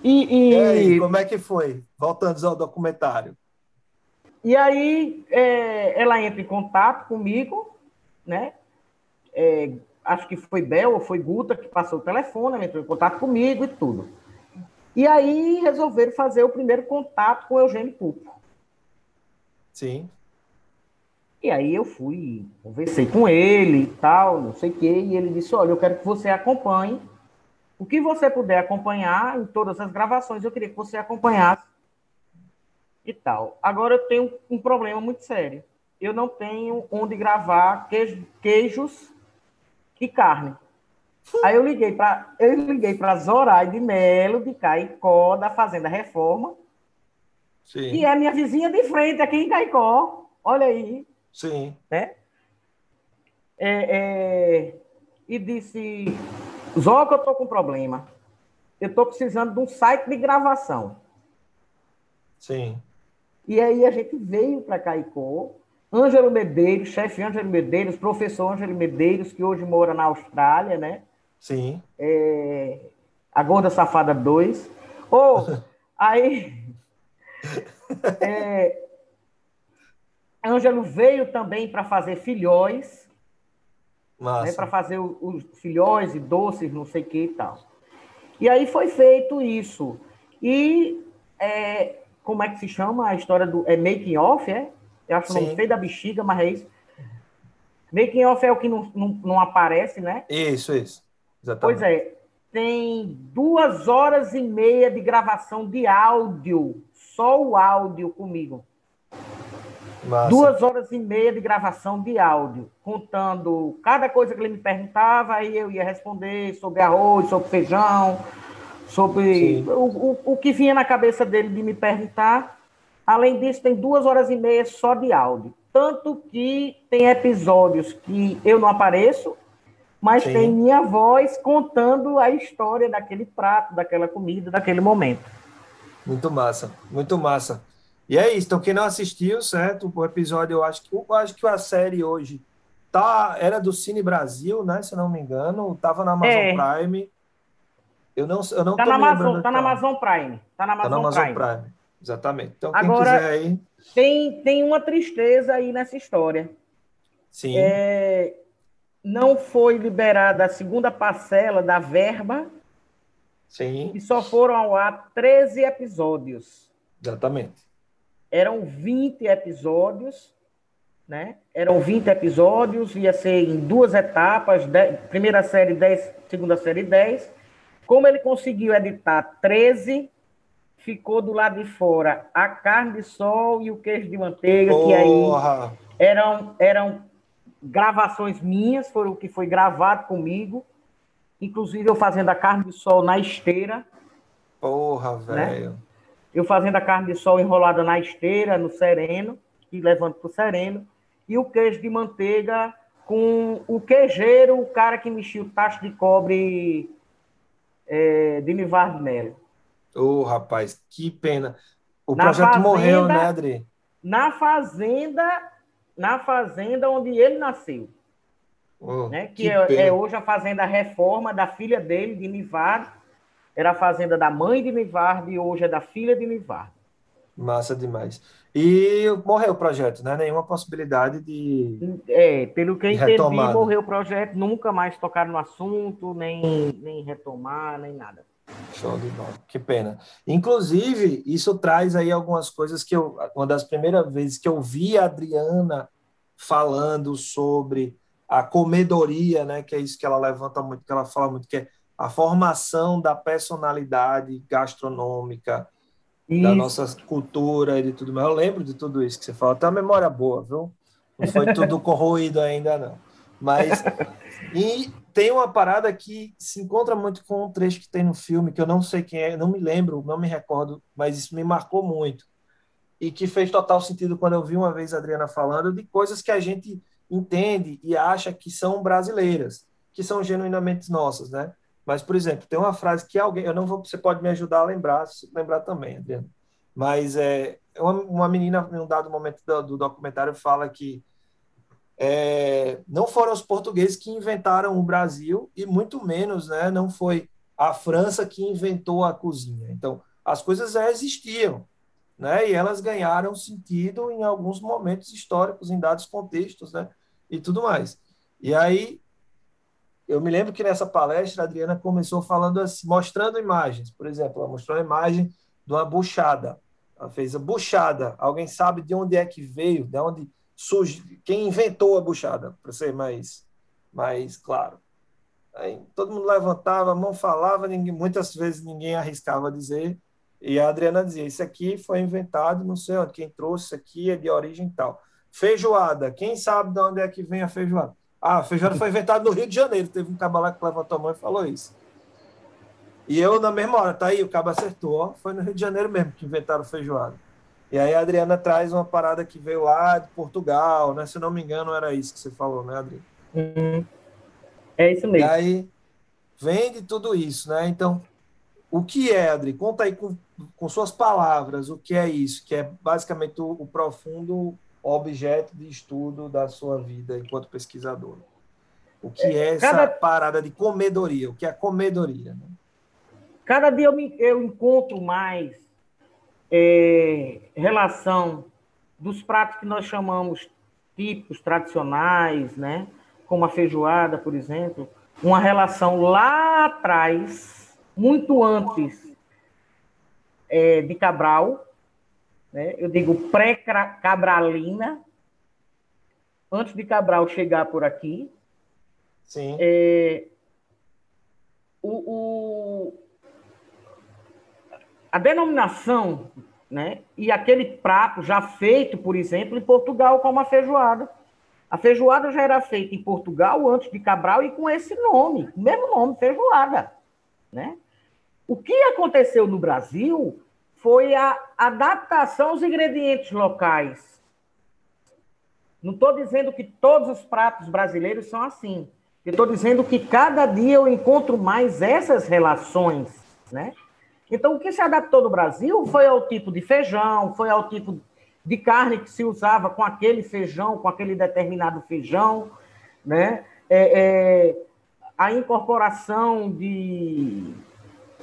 e, e... e, aí, como é que foi? Voltando ao documentário. E aí, é, ela entra em contato comigo, né? É, acho que foi Bel ou foi Guta que passou o telefone, ela entrou em contato comigo e tudo. E aí resolveram fazer o primeiro contato com o Eugênio Pupo. Sim. E aí eu fui, conversei com ele e tal, não sei o quê, e ele disse, olha, eu quero que você acompanhe. O que você puder acompanhar em todas as gravações, eu queria que você acompanhasse e tal. Agora eu tenho um problema muito sério. Eu não tenho onde gravar queijo, queijos e carne. Aí eu liguei para eu liguei para Zoraide Melo de Caicó da Fazenda Reforma Sim. que é minha vizinha de frente aqui em Caicó. Olha aí. Sim. Né? É, é, e disse: Zoca, eu tô com problema. Eu tô precisando de um site de gravação. Sim. E aí a gente veio para Caicó. Ângelo Medeiros, chefe Ângelo Medeiros, professor Ângelo Medeiros, que hoje mora na Austrália, né? Sim. É, a Gorda Safada 2. Ou, oh, aí é, Ângelo veio também para fazer filhóis, né, para fazer os filhóis e doces, não sei o que e tal. E aí foi feito isso. E é, como é que se chama a história do. É making off, é? Eu acho que não sei da bexiga, mas é isso. Making off é o que não, não, não aparece, né? Isso, isso. Exatamente. Pois é. Tem duas horas e meia de gravação de áudio só o áudio comigo. Massa. Duas horas e meia de gravação de áudio, contando cada coisa que ele me perguntava, aí eu ia responder sobre arroz, sobre feijão, sobre o, o, o que vinha na cabeça dele de me perguntar. Além disso, tem duas horas e meia só de áudio. Tanto que tem episódios que eu não apareço, mas Sim. tem minha voz contando a história daquele prato, daquela comida, daquele momento. Muito massa, muito massa. E é isso. Então, quem não assistiu, certo? O episódio, eu acho que, eu acho que a série hoje tá, era do Cine Brasil, né? Se não me engano, tava na Amazon é. Prime. Eu não, eu não tá, na Amazon, tá na Amazon Prime. Tá na Amazon, tá na Amazon Prime. Prime. Exatamente. Então, quem Agora, quiser aí. Tem, tem uma tristeza aí nessa história. Sim. É, não foi liberada a segunda parcela da verba Sim. E só foram ao ar 13 episódios. Exatamente. Eram 20 episódios, né? Eram 20 episódios, ia ser em duas etapas, de, primeira série 10, segunda série 10. Como ele conseguiu editar 13, ficou do lado de fora a carne de sol e o queijo de manteiga, Porra. que aí eram, eram gravações minhas, foram o que foi gravado comigo Inclusive, eu fazendo a carne de sol na esteira. Porra, né? velho. Né? Eu fazendo a carne de sol enrolada na esteira, no sereno, e levando para o sereno. E o queijo de manteiga com o queijeiro, o cara que mexia o tacho de cobre é, de Melo. Ô, oh, rapaz, que pena. O na projeto fazenda, morreu, né, Adri? Na fazenda, na fazenda onde ele nasceu. Oh, né? que, que é, é, hoje a fazenda Reforma da filha dele, de Nivard. Era a fazenda da mãe de Nivard e hoje é da filha de Nivard. Massa demais. E morreu o projeto, né? Nenhuma possibilidade de. É, pelo que eu entendi, retomada. morreu o projeto, nunca mais tocaram no assunto, nem, nem retomar, nem nada. Show de bola. Que pena. Inclusive, isso traz aí algumas coisas que eu. Uma das primeiras vezes que eu vi a Adriana falando sobre a comedoria, né, que é isso que ela levanta muito, que ela fala muito, que é a formação da personalidade gastronômica, isso. da nossa cultura e de tudo mais. Eu lembro de tudo isso que você falou. Tem uma memória boa, viu? Não foi tudo corroído ainda, não. Mas. E tem uma parada que se encontra muito com um trecho que tem no filme, que eu não sei quem é, não me lembro, não me recordo, mas isso me marcou muito. E que fez total sentido quando eu vi uma vez a Adriana falando de coisas que a gente entende e acha que são brasileiras, que são genuinamente nossas, né? Mas, por exemplo, tem uma frase que alguém, eu não vou, você pode me ajudar a lembrar, lembrar também, Adriano. Mas é uma, uma menina, em um dado momento do, do documentário, fala que é, não foram os portugueses que inventaram o Brasil e muito menos, né? Não foi a França que inventou a cozinha. Então, as coisas já existiam, né? E elas ganharam sentido em alguns momentos históricos, em dados contextos, né? E tudo mais. E aí eu me lembro que nessa palestra a Adriana começou falando assim, mostrando imagens. Por exemplo, ela mostrou a imagem de uma buchada. Ela fez a buchada. Alguém sabe de onde é que veio, de onde surge, quem inventou a buchada, para ser mais, mais claro. Aí, todo mundo levantava a mão, falava, ninguém, muitas vezes ninguém arriscava dizer. E a Adriana dizia: Isso aqui foi inventado, não sei onde, quem trouxe isso aqui é de origem tal. Feijoada, quem sabe de onde é que vem a feijoada? Ah, feijoada foi inventada no Rio de Janeiro. Teve um cabalá que levantou a mão e falou isso. E eu, na mesma hora, tá aí, o cabo acertou. Ó, foi no Rio de Janeiro mesmo que inventaram feijoada. E aí a Adriana traz uma parada que veio lá de Portugal, né? Se não me engano, era isso que você falou, né, Adriana? Uhum. É isso mesmo. E aí vem de tudo isso, né? Então, o que é, Adri? Conta aí com, com suas palavras o que é isso, que é basicamente o, o profundo objeto de estudo da sua vida enquanto pesquisador. O que é, é essa Cada... parada de comedoria? O que é a comedoria? Né? Cada dia eu, me, eu encontro mais é, relação dos pratos que nós chamamos típicos, tradicionais, né? como a feijoada, por exemplo, uma relação lá atrás, muito antes é, de Cabral, né? eu digo pré-cabralina, antes de Cabral chegar por aqui. Sim. É, o, o, a denominação né, e aquele prato já feito, por exemplo, em Portugal, como a feijoada. A feijoada já era feita em Portugal antes de Cabral e com esse nome, o mesmo nome, feijoada. Né? O que aconteceu no Brasil foi a adaptação aos ingredientes locais. Não estou dizendo que todos os pratos brasileiros são assim. Estou dizendo que cada dia eu encontro mais essas relações, né? Então, o que se adaptou no Brasil foi ao tipo de feijão, foi ao tipo de carne que se usava com aquele feijão, com aquele determinado feijão, né? É, é, a incorporação de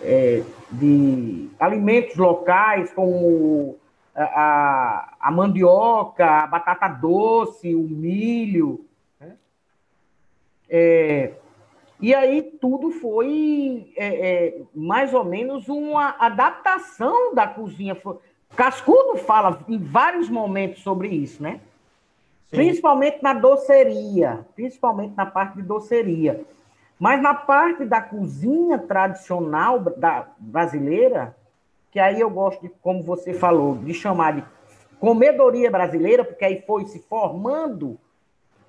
é, de alimentos locais, como a, a, mandioca, a batata doce, o milho. Né? É, e aí tudo foi é, é mais ou menos uma adaptação da cozinha. Cascudo fala em vários momentos sobre isso, né? Sim. Principalmente na doceria, principalmente na parte de doceria. Mas na parte da cozinha tradicional da brasileira, que aí eu gosto de, como você falou, de chamar de comedoria brasileira, porque aí foi se formando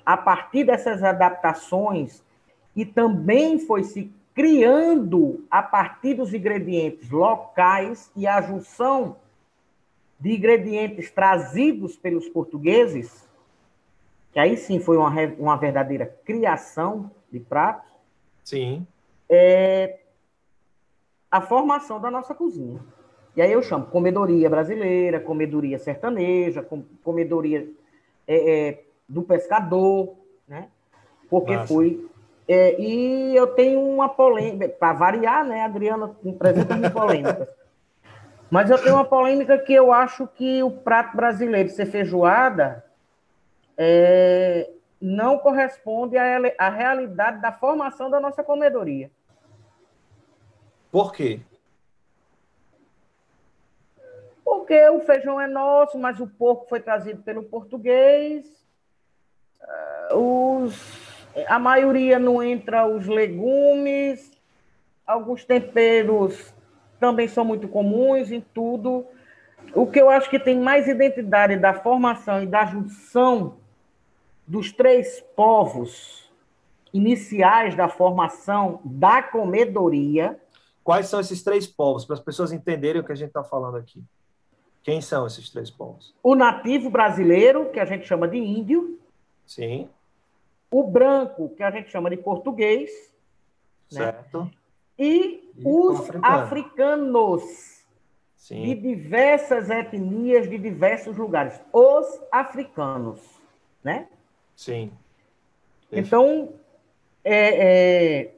a partir dessas adaptações e também foi se criando a partir dos ingredientes locais e a junção de ingredientes trazidos pelos portugueses, que aí sim foi uma, uma verdadeira criação de pratos, Sim. É a formação da nossa cozinha. E aí eu chamo comedoria brasileira, comedoria sertaneja, comedoria é, é, do pescador, né? Porque Nossa. foi. É, e eu tenho uma polêmica, para variar, né? Adriana apresenta polêmicas. <laughs> Mas eu tenho uma polêmica que eu acho que o prato brasileiro ser feijoada é, não corresponde à, à realidade da formação da nossa comedoria. Por quê? Porque o feijão é nosso, mas o porco foi trazido pelo português. Ah, os, a maioria não entra os legumes. alguns temperos também são muito comuns em tudo. O que eu acho que tem mais identidade da formação e da junção dos três povos iniciais da formação da comedoria. Quais são esses três povos, para as pessoas entenderem o que a gente está falando aqui? Quem são esses três povos? O nativo brasileiro, que a gente chama de índio. Sim. O branco, que a gente chama de português. Né? Certo. Né? E, e os africano. africanos. Sim. De diversas etnias, de diversos lugares. Os africanos, né? Sim. Então, é, é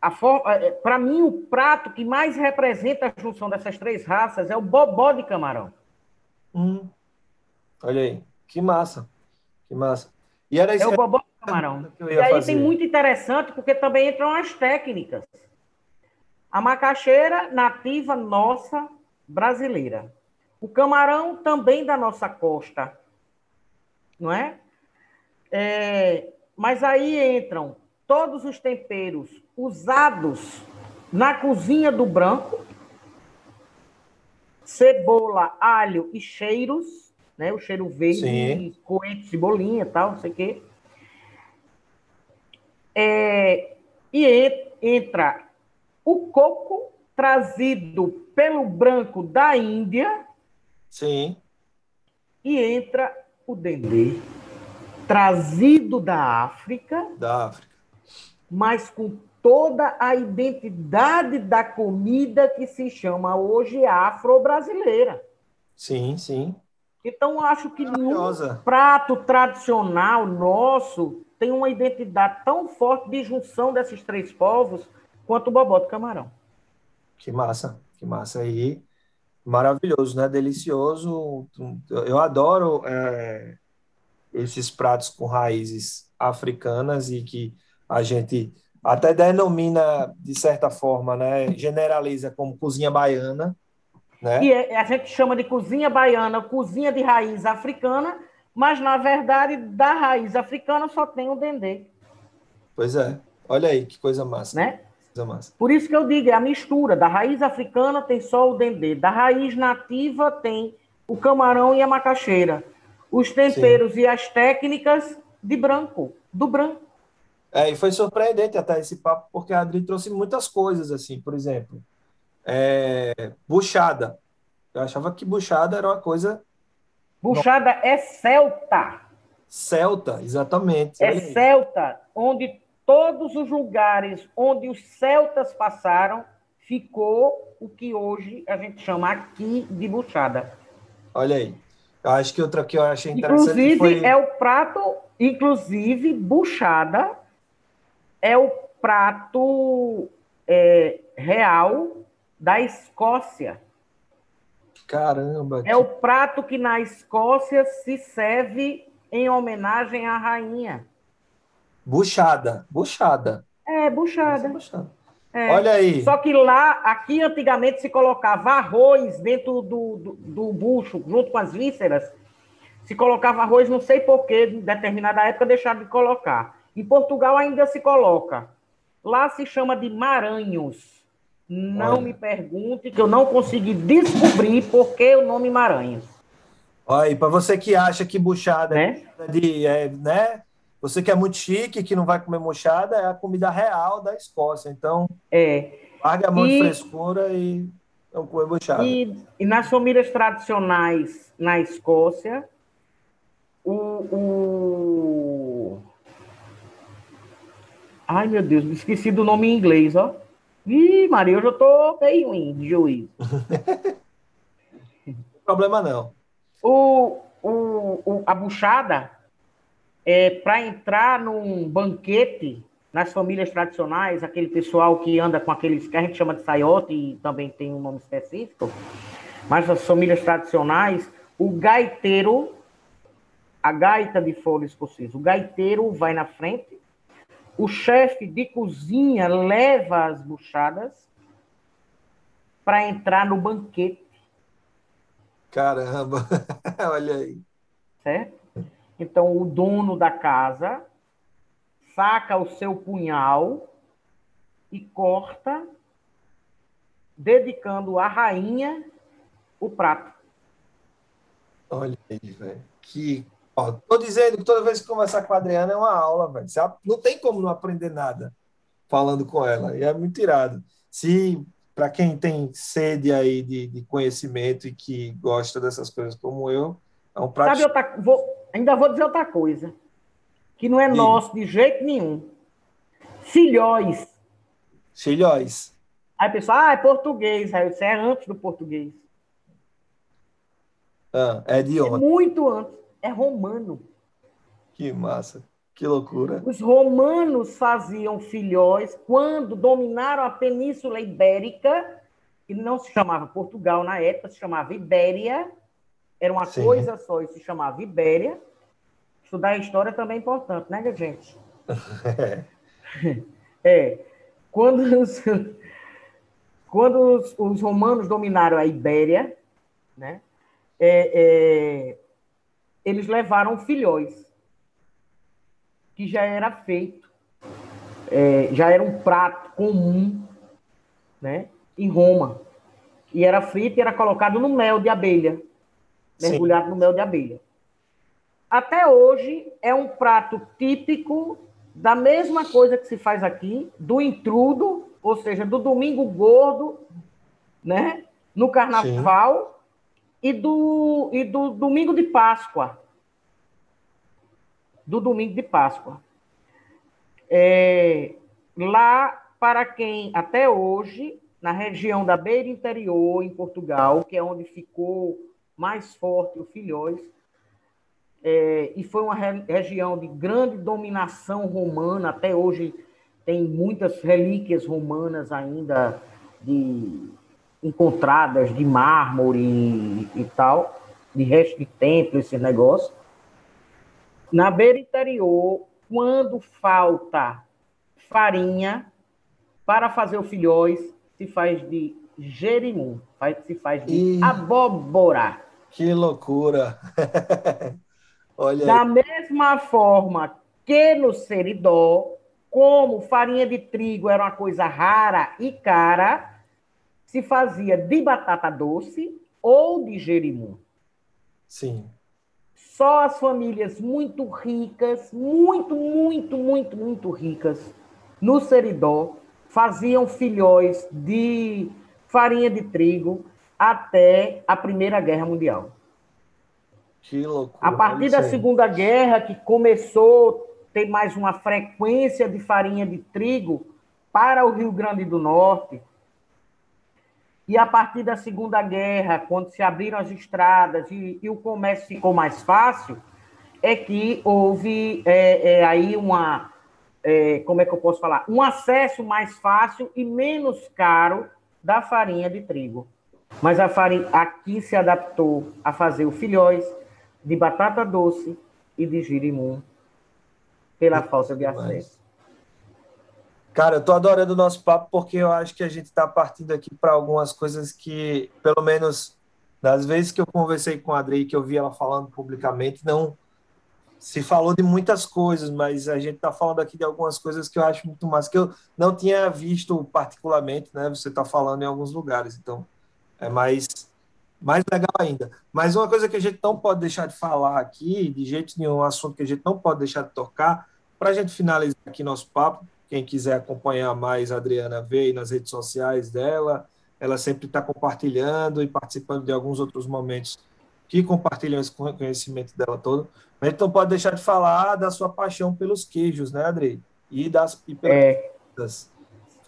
é, para mim, o prato que mais representa a junção dessas três raças é o bobó de camarão. Hum. Olha aí, que massa, que massa. E era isso é o bobó de camarão. E aí fazer. tem muito interessante, porque também entram as técnicas. A macaxeira nativa nossa brasileira. O camarão também da nossa costa, não é? É mas aí entram todos os temperos usados na cozinha do branco, cebola, alho e cheiros, né? O cheiro verde, coentro, cebolinha, tal, não sei o quê. É, e entra o coco trazido pelo branco da Índia. Sim. E entra o dendê trazido da África. Da África mas com toda a identidade da comida que se chama hoje afro-brasileira. Sim, sim. Então, acho que nenhum prato tradicional nosso tem uma identidade tão forte de junção desses três povos quanto o bobó do camarão. Que massa, que massa aí. Maravilhoso, né? Delicioso. Eu adoro é, esses pratos com raízes africanas e que a gente até denomina, de certa forma, né, generaliza como cozinha baiana. Né? E é, a gente chama de cozinha baiana, cozinha de raiz africana, mas, na verdade, da raiz africana só tem o dendê. Pois é. Olha aí, que coisa massa. Né? Coisa massa. Por isso que eu digo, é a mistura. Da raiz africana tem só o dendê. Da raiz nativa tem o camarão e a macaxeira. Os temperos Sim. e as técnicas de branco, do branco. É, e foi surpreendente até esse papo, porque a Adri trouxe muitas coisas, assim, por exemplo, é, buchada. Eu achava que buchada era uma coisa. Buchada é celta. Celta, exatamente. É celta, onde todos os lugares onde os celtas passaram, ficou o que hoje a gente chama aqui de buchada. Olha aí. Eu acho que outra que eu achei interessante Inclusive, foi... é o prato, inclusive, buchada é o prato é, real da Escócia. Caramba! É o prato que na Escócia se serve em homenagem à rainha. Buchada, buchada. É, buchada. É. Olha aí. Só que lá, aqui antigamente se colocava arroz dentro do, do, do bucho, junto com as vísceras. Se colocava arroz, não sei porquê, em determinada época deixaram de colocar. Em Portugal ainda se coloca. Lá se chama de Maranhos. Não Olha. me pergunte que eu não consegui descobrir por que o nome Maranhos. Olha, para você que acha que buchada né? é de, é, né? Você que é muito chique, que não vai comer buchada, é a comida real da Escócia. Então, é. larga a mão e, de frescura e não comer buchada. E, e, nas famílias tradicionais na Escócia, o, o Ai, meu Deus, esqueci do nome em inglês, ó. Ih, Maria, eu já tô bem ruim de juízo. não <laughs> problema não. O, o, o, a buchada, é, para entrar num banquete nas famílias tradicionais, aquele pessoal que anda com aqueles que a gente chama de saiote e também tem um nome específico, mas as famílias tradicionais, o gaiteiro, a gaita de folha escocesa, o gaiteiro vai na frente o chefe de cozinha leva as buchadas para entrar no banquete. Caramba, <laughs> olha aí. Certo? Então, o dono da casa saca o seu punhal e corta, dedicando à rainha o prato. Olha aí, velho. Que. Ó, tô dizendo que toda vez que conversar com a Adriana é uma aula, velho. Não tem como não aprender nada falando com ela. E é muito irado. Se, para quem tem sede aí de, de, conhecimento e que gosta dessas coisas como eu, é um prato. Sabe, outra, vou, ainda vou dizer outra coisa, que não é nosso de jeito nenhum. Filhóis. Filhóis. Aí a pessoa, ah, é português. Aí você é antes do português. Ah, é de onde? É muito antes. É romano. Que massa. Que loucura. Os romanos faziam filhóis quando dominaram a Península Ibérica, que não se chamava Portugal na época, se chamava Ibéria. Era uma Sim. coisa só e se chamava Ibéria. Estudar história também é importante, né, gente? <laughs> é. Quando os, quando os, os romanos dominaram a Ibéria, né? é, é, eles levaram filhóis, que já era feito, é, já era um prato comum né, em Roma. E era frito e era colocado no mel de abelha, mergulhado Sim. no mel de abelha. Até hoje é um prato típico da mesma coisa que se faz aqui, do intrudo, ou seja, do domingo gordo, né? No carnaval, e do, e do domingo de Páscoa. Do domingo de Páscoa. É, lá, para quem até hoje, na região da beira interior, em Portugal, que é onde ficou mais forte o Filhóis, é, e foi uma re região de grande dominação romana, até hoje tem muitas relíquias romanas ainda de encontradas de mármore e, e tal, de resto de templo, esse negócio. Na beira interior, quando falta farinha para fazer o filhóis, se faz de jerimum, se faz de abóbora. Que loucura! <laughs> Olha da aí. mesma forma que no seridó, como farinha de trigo era uma coisa rara e cara, se fazia de batata doce ou de jerimum. Sim. Só as famílias muito ricas, muito, muito, muito, muito ricas, no Seridó, faziam filhóis de farinha de trigo até a Primeira Guerra Mundial. Que loucura. A partir da Segunda Guerra, que começou a ter mais uma frequência de farinha de trigo para o Rio Grande do Norte, e a partir da Segunda Guerra, quando se abriram as estradas e, e o comércio ficou mais fácil, é que houve é, é, aí uma, é, como é que eu posso falar? Um acesso mais fácil e menos caro da farinha de trigo. Mas a farinha aqui se adaptou a fazer o filhóis de batata doce e de girimum pela falta de acesso. Cara, eu tô adorando o nosso papo porque eu acho que a gente está partindo aqui para algumas coisas que, pelo menos das vezes que eu conversei com a Adri, que eu vi ela falando publicamente, não se falou de muitas coisas, mas a gente está falando aqui de algumas coisas que eu acho muito mais que eu não tinha visto particularmente, né? Você está falando em alguns lugares, então é mais mais legal ainda. Mas uma coisa que a gente não pode deixar de falar aqui, de jeito nenhum, um assunto que a gente não pode deixar de tocar, para a gente finalizar aqui nosso papo, quem quiser acompanhar mais a Adriana vê nas redes sociais dela. Ela sempre está compartilhando e participando de alguns outros momentos que compartilham esse conhecimento dela todo. Mas então pode deixar de falar da sua paixão pelos queijos, né, Adri? E das e pelas é.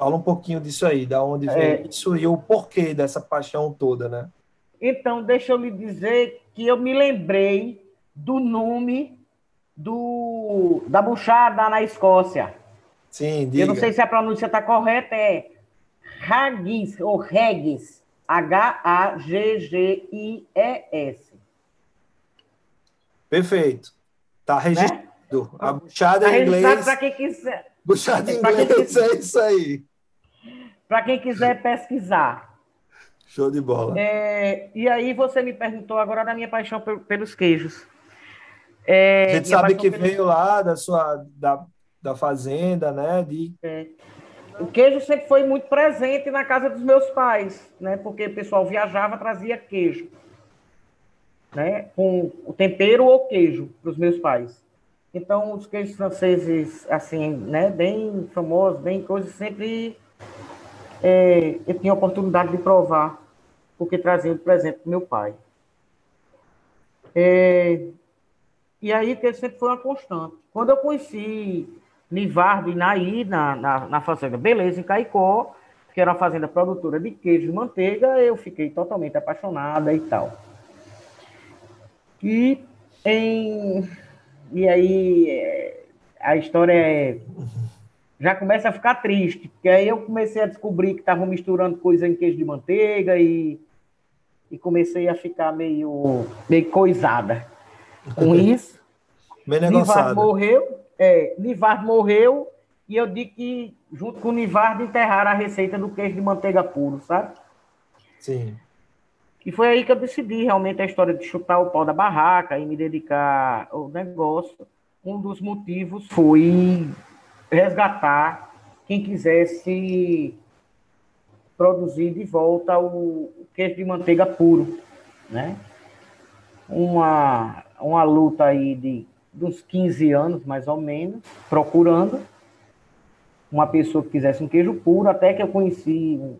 Fala um pouquinho disso aí, da onde é. vem isso e o porquê dessa paixão toda, né? Então, deixa eu lhe dizer que eu me lembrei do nome do, da buchada na Escócia. Sim, diga. Eu não sei se a pronúncia está correta, é Haggis, ou Haggis, H-A-G-G-I-E-S. Perfeito. Está né? registrado. Né? A buchada tá em inglês. Para quem quiser. Buchada em inglês, é isso aí. Para quem quiser pesquisar. Show de bola. É, e aí você me perguntou agora da minha paixão pelos queijos. É, a gente sabe que pelos... veio lá da sua da da fazenda, né? De... É. o queijo sempre foi muito presente na casa dos meus pais, né? Porque o pessoal viajava, trazia queijo, né? Com o tempero ou queijo para os meus pais. Então, os queijos franceses, assim, né? Bem famosos, bem coisas, sempre é, eu tinha a oportunidade de provar, porque trazia de presente para meu pai. É, e aí, que sempre foi uma constante. Quando eu conheci Nivardo e Naí na, na, na fazenda Beleza, em Caicó, que era uma fazenda produtora de queijo e manteiga, eu fiquei totalmente apaixonada e tal. E, em, e aí é, a história é, já começa a ficar triste, porque aí eu comecei a descobrir que estavam misturando coisa em queijo de manteiga e, e comecei a ficar meio, meio coisada com <laughs> isso. Nivardo morreu, é, Nivardo morreu e eu digo que, junto com o Nivardo, enterraram a receita do queijo de manteiga puro, sabe? Sim. E foi aí que eu decidi realmente a história de chutar o pau da barraca e me dedicar ao negócio. Um dos motivos foi resgatar quem quisesse produzir de volta o queijo de manteiga puro, né? Uma, uma luta aí de uns 15 anos, mais ou menos, procurando uma pessoa que quisesse um queijo puro, até que eu conheci um,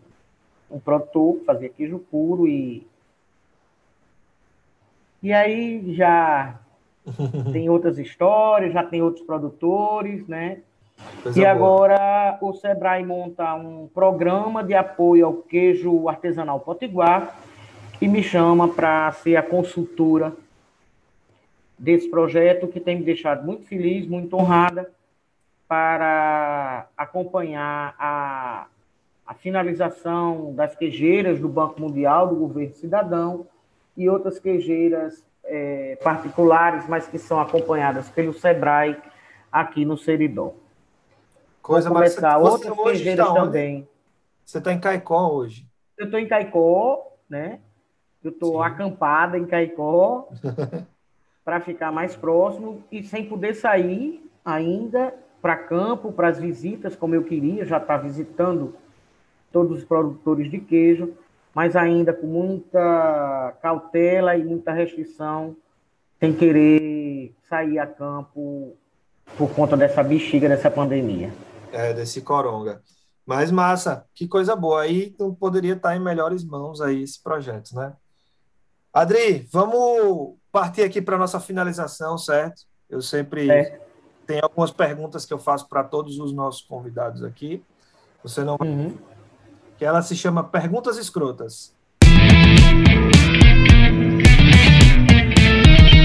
um produtor que fazia queijo puro e e aí já <laughs> tem outras histórias, já tem outros produtores, né? Coisa e boa. agora o Sebrae monta um programa de apoio ao queijo artesanal potiguar e me chama para ser a consultora desse projeto que tem me deixado muito feliz, muito honrada para acompanhar a, a finalização das queijeiras do Banco Mundial, do Governo Cidadão e outras queijeiras é, particulares, mas que são acompanhadas pelo SEBRAE aqui no Seridó. Coisa Vou começar mais... outras queijeiras também. Você está em Caicó hoje? Eu estou em Caicó, né? Eu estou acampada em Caicó. <laughs> para ficar mais próximo e sem poder sair ainda para campo, para as visitas, como eu queria, já está visitando todos os produtores de queijo, mas ainda com muita cautela e muita restrição, sem querer sair a campo por conta dessa bexiga, dessa pandemia. É, desse coronga. Mas massa, que coisa boa. Aí não poderia estar em melhores mãos aí esse projeto, né? Adri, vamos partir aqui para a nossa finalização, certo? Eu sempre é. tenho algumas perguntas que eu faço para todos os nossos convidados aqui. Você não uhum. que ela se chama Perguntas Escrotas.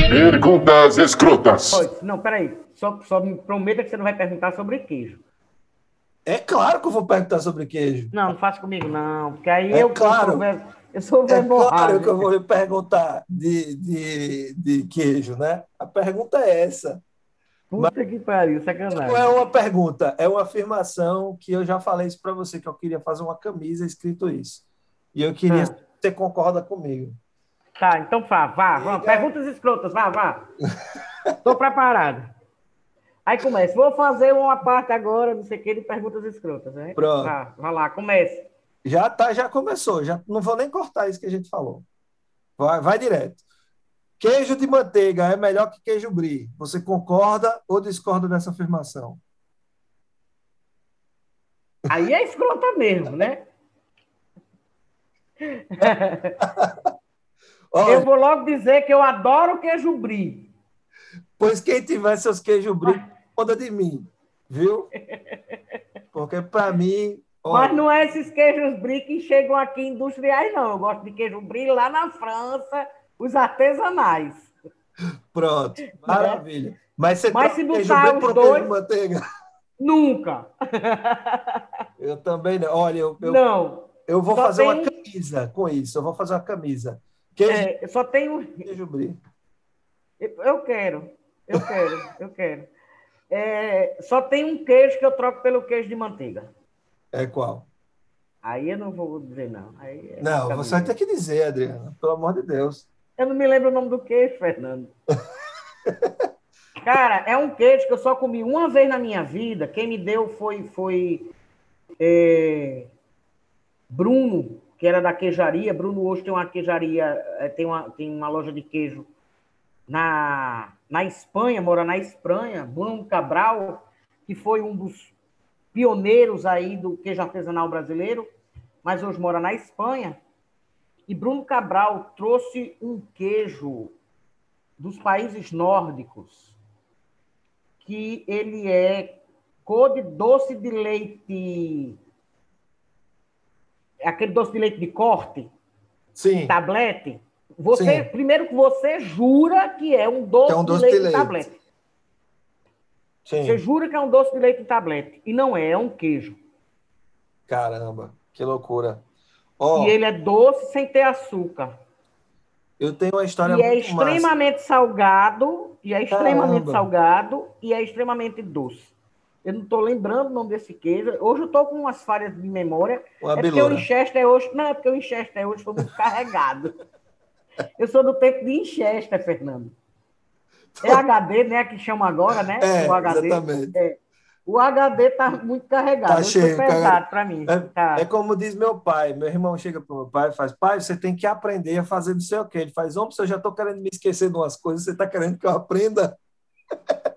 Perguntas escrotas. não, peraí. Só, só me prometa que você não vai perguntar sobre queijo. É claro que eu vou perguntar sobre queijo. Não, não faça comigo, não. Porque aí é eu. Claro. Eu eu sou é claro que eu vou lhe perguntar de, de, de queijo, né? A pergunta é essa. Puta Mas, que pariu, sacanagem. Não é uma pergunta, é uma afirmação que eu já falei isso para você, que eu queria fazer uma camisa escrito isso. E eu queria ah. que você concorda comigo. Tá, então vá, vá, vá. Perguntas escrotas, vá, vá. <laughs> Estou preparado. Aí começa. Vou fazer uma parte agora, não sei o que, de perguntas escrotas, né? Pronto. Vá, vá lá, comece. Já tá, já começou. Já não vou nem cortar isso que a gente falou. Vai, vai direto. Queijo de manteiga é melhor que queijo brie. Você concorda ou discorda dessa afirmação? Aí é escrota mesmo, né? <laughs> eu vou logo dizer que eu adoro queijo brie. Pois quem tiver seus queijos brie, conta de mim, viu? Porque para <laughs> mim mas não é esses queijos brie que chegam aqui industriais, não. Eu gosto de queijo brie lá na França, os artesanais. Pronto, <laughs> maravilha. Mas você Mas se botar os dois... manteiga? Nunca. <laughs> Eu também não. Olha, eu, eu, não. eu vou fazer tem... uma camisa com isso. Eu vou fazer uma camisa. Queijo, é, só tenho. Queijo brie. Eu quero, eu quero, eu quero. É, só tem um queijo que eu troco pelo queijo de manteiga. É qual? Aí eu não vou dizer, não. É não, você vai ter que dizer, Adriano, pelo amor de Deus. Eu não me lembro o nome do queijo, Fernando. Cara, é um queijo que eu só comi uma vez na minha vida. Quem me deu foi, foi, é, Bruno, que era da queijaria, Bruno hoje tem uma queijaria, é, tem uma, tem uma loja de queijo na, na Espanha, mora na Espanha, Bruno Cabral, que foi um dos pioneiros aí do queijo artesanal brasileiro, mas hoje mora na Espanha. E Bruno Cabral trouxe um queijo dos países nórdicos, que ele é cor de doce de leite, aquele doce de leite de corte, Sim. tablete. Você, Sim. primeiro que você jura que é um doce, é um doce de, leite de leite. tablete. Sim. Você jura que é um doce de leite em tablete. E não é, é um queijo. Caramba, que loucura. Ó, E ele é doce sem ter açúcar. eu tenho uma história E é muito massa. extremamente salgado, e é extremamente Caramba. salgado, e é extremamente doce. Eu não estou lembrando o nome desse queijo. Hoje eu estou com umas falhas de memória. Uma é porque o. Winchester hoje. Não, é porque o Winchester hoje foi muito carregado. <laughs> Eu sou do tempo de Winchester, Fernando. É HD, né? Que chama agora, né? É, o HD. exatamente. É. O HD tá muito carregado. Tá foi cheio, pesado carregado. para mim. É, Tá. é como diz meu pai. Meu irmão chega para meu pai e faz: Pai, você tem que aprender a fazer não sei o quê. Ele faz: Homem, eu já estou querendo me esquecer de umas coisas, você está querendo que eu aprenda? <laughs>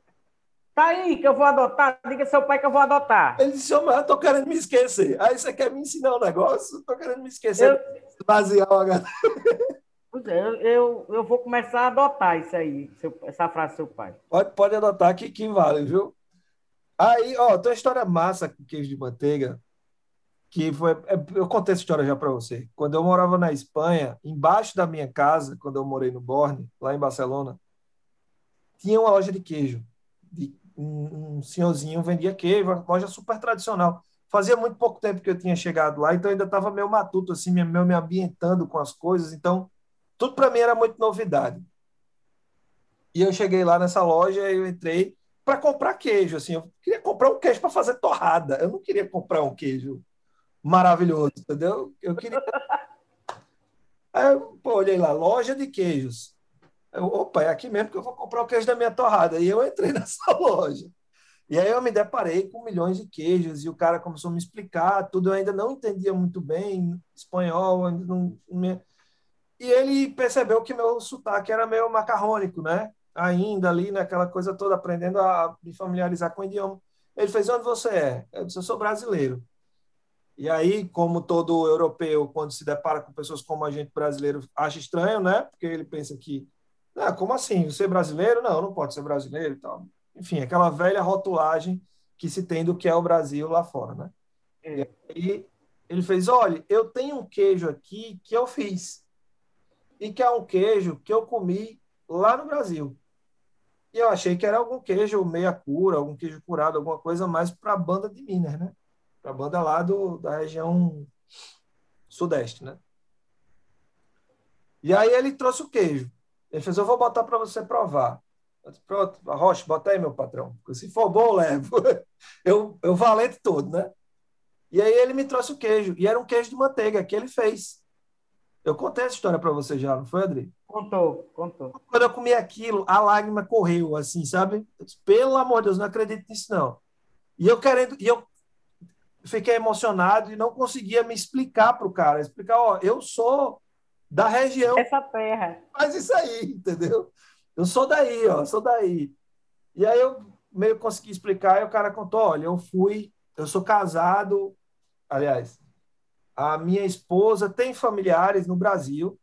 Tá aí que eu vou adotar. Diga seu pai que eu vou adotar. Ele disse: Homem, eu estou querendo me esquecer. Aí você quer me ensinar um negócio? Estou querendo me esquecer Eu, esvaziar o HD. Pois é, eu, eu, vou começar a adotar isso aí, seu- essa frase do seu pai. Pode, pode adotar que, que vale, viu? Aí, ó, tem uma história massa com queijo de manteiga, que foi. é, eu contei essa história já para você. Quando eu morava na Espanha, embaixo da minha casa, quando eu morei no Borne, lá em Barcelona, tinha uma loja de queijo. De, um, um senhorzinho vendia queijo, uma loja super tradicional. Fazia muito pouco tempo que eu tinha chegado lá, então ainda estava meio matuto, assim, me- meio me ambientando com as coisas. Então, tudo para mim era muito novidade. E eu cheguei lá nessa loja, eu entrei para comprar queijo, assim, eu queria comprar um queijo para fazer torrada. Eu não queria comprar um queijo maravilhoso, entendeu? Eu queria. <laughs> Aí eu pô, olhei lá, loja de queijos. Eu, opa, é aqui mesmo que eu vou comprar o queijo da minha torrada. E eu entrei <laughs> nessa loja. E aí eu me deparei com milhões de queijos e o cara começou a me explicar tudo. Eu ainda não entendia muito bem espanhol, não, e ele percebeu que meu sotaque era meio macarrônico, né? Ainda ali naquela coisa toda, aprendendo a me familiarizar com o idioma. Ele fez: Onde você é? Eu disse: Eu sou brasileiro. E aí, como todo europeu, quando se depara com pessoas como a gente brasileiro, acha estranho, né? Porque ele pensa que, ah, como assim? Você é brasileiro? Não, não pode ser brasileiro e tal. Enfim, aquela velha rotulagem que se tem do que é o Brasil lá fora, né? É. E ele fez: Olha, eu tenho um queijo aqui que eu fiz. E que é um queijo que eu comi lá no Brasil. E eu achei que era algum queijo meia cura, algum queijo curado, alguma coisa mais para a banda de Minas, né? Para a banda lá do, da região sudeste, né? E aí ele trouxe o queijo. Ele fez, eu vou botar para você provar. Eu disse, Pronto, Rocha, bota aí, meu patrão. Se for bom, eu levo. <laughs> Eu, eu valente todo, né? E aí ele me trouxe o queijo. E era um queijo de manteiga que ele fez. Eu contei essa história para você já, não foi, Adri? Contou, contou. Quando eu comi aquilo, a lágrima correu, assim, sabe? Eu disse, Pelo amor de Deus, não acredito nisso, não. E eu querendo, e eu fiquei emocionado e não conseguia me explicar para o cara, explicar, ó, eu sou da região, Essa terra. faz isso aí, entendeu? Eu sou daí, ó, sou daí. E aí eu meio consegui explicar e o cara contou, olha, eu fui, eu sou casado, aliás, a minha esposa tem familiares no Brasil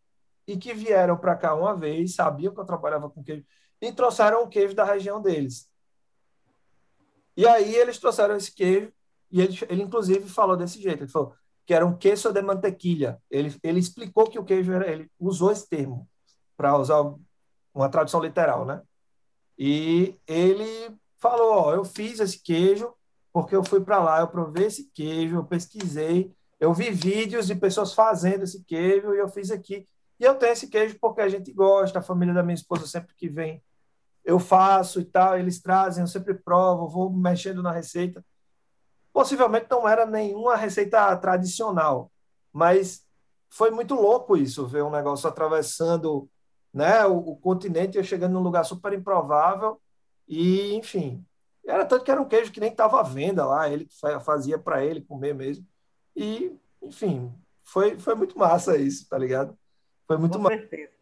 e que vieram para cá uma vez, sabiam que eu trabalhava com queijo e trouxeram o queijo da região deles. E aí eles trouxeram esse queijo e ele, ele inclusive falou desse jeito, ele falou que era um queso de mantequilha. Ele, ele explicou que o queijo era, ele usou esse termo para usar uma tradução literal, né? E ele falou, ó, eu fiz esse queijo porque eu fui para lá, eu provei esse queijo, eu pesquisei, eu vi vídeos de pessoas fazendo esse queijo e eu fiz aqui. E eu tenho esse queijo porque a gente gosta, a família da minha esposa sempre que vem, eu faço e tal, eles trazem, eu sempre provo, vou mexendo na receita. Possivelmente não era nenhuma receita tradicional, mas foi muito louco isso, ver um negócio atravessando né, o, o continente, eu chegando num lugar super improvável e, enfim, Era tanto que era um queijo que nem estava à venda lá, ele fazia para ele comer mesmo. E, enfim, foi, foi muito massa isso, tá ligado? Foi muito Com massa. certeza.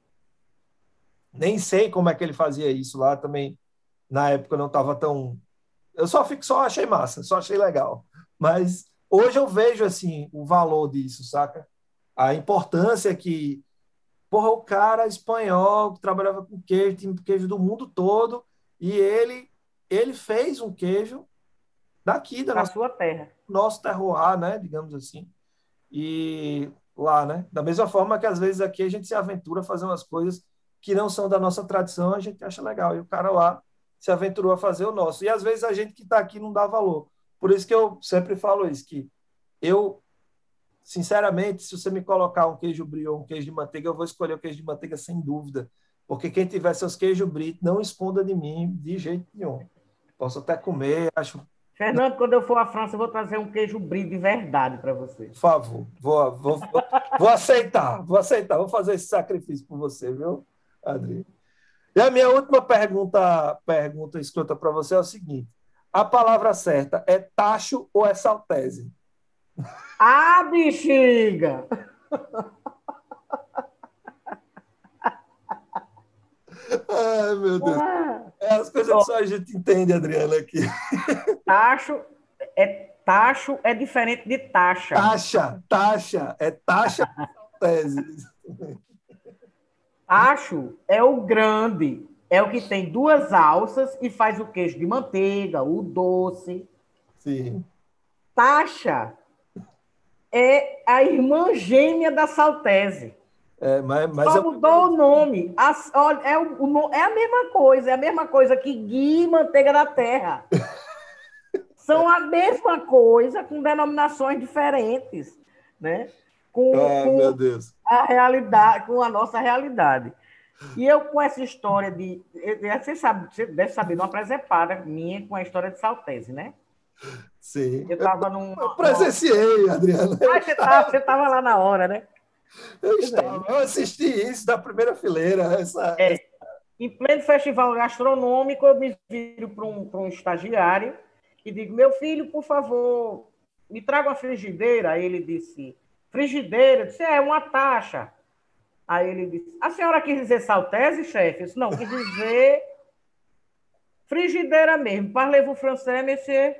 Nem sei como é que ele fazia isso lá também. Na época não estava tão. Eu só fico, só achei massa, só achei legal. Mas hoje eu vejo assim o valor disso, saca? A importância que porra, o cara espanhol que trabalhava com queijo, tinha queijo do mundo todo, e ele ele fez um queijo daqui da nossa, sua terra. Nosso terroir, né, digamos assim. E lá, né? Da mesma forma que às vezes aqui a gente se aventura a fazer umas coisas que não são da nossa tradição, a gente acha legal. E o cara lá se aventurou a fazer o nosso. E às vezes a gente que está aqui não dá valor. Por isso que eu sempre falo isso, que eu, sinceramente, se você me colocar um queijo brie ou um queijo de manteiga, eu vou escolher o queijo de manteiga sem dúvida. Porque quem tiver seus queijos brie, não esconda de mim de jeito nenhum. Posso até comer, acho Fernando, quando eu for à França, eu vou trazer um queijo brie de verdade para você. Por favor, vou, vou, vou, vou, aceitar, vou aceitar, vou fazer esse sacrifício por você, viu, Adri? E a minha última pergunta, pergunta escuta para você é o seguinte: a palavra certa é tacho ou é saltese? Ah, bexiga! Ai, meu Deus. É as coisas que só a gente entende, Adriana, aqui. Tacho é, tacho é diferente de taxa. Taxa, taxa, é taxa. <laughs> Tacho é o grande, é o que tem duas alças e faz o queijo de manteiga, o doce. Sim. Taxa é a irmã gêmea da saltese. É, mas, mas Só eu- mudou o nome. É, o- é a mesma coisa, é a mesma coisa que guia e manteiga da terra. <laughs> São a mesma coisa com denominações diferentes, né? Com, Ah, com meu Deus. a realidade, com a nossa realidade. E eu com essa história de. Você, sabe, você deve saber uma presepada minha com a história de Saltese, né? Sim. Eu estava num. Eu presenciei, Adriana. Ah, você estava você tava lá na hora, né? Eu estava, eu assisti isso da primeira fileira. Essa, É. Em pleno festival gastronômico, eu me viro para um, pra um estagiário e digo: Meu filho, por favor, me traga uma frigideira. Aí ele disse: Frigideira? Eu disse: É, uma taxa. Aí ele disse: A senhora quis dizer saltese, chefe? Eu disse: Não, quis dizer frigideira mesmo. Parlez-vous français, monsieur?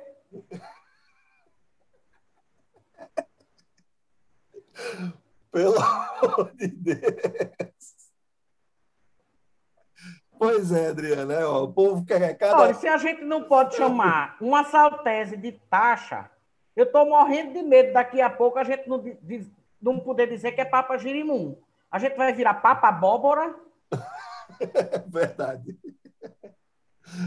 Pelo amor de Deus. Pois é, Adriana. é, ó, o povo quer cada. Olha, se a gente não pode chamar uma saltese de taxa, eu estou morrendo de medo daqui a pouco a gente não, não poder dizer que é papa girimum. A gente vai virar papa abóbora. É <laughs> verdade.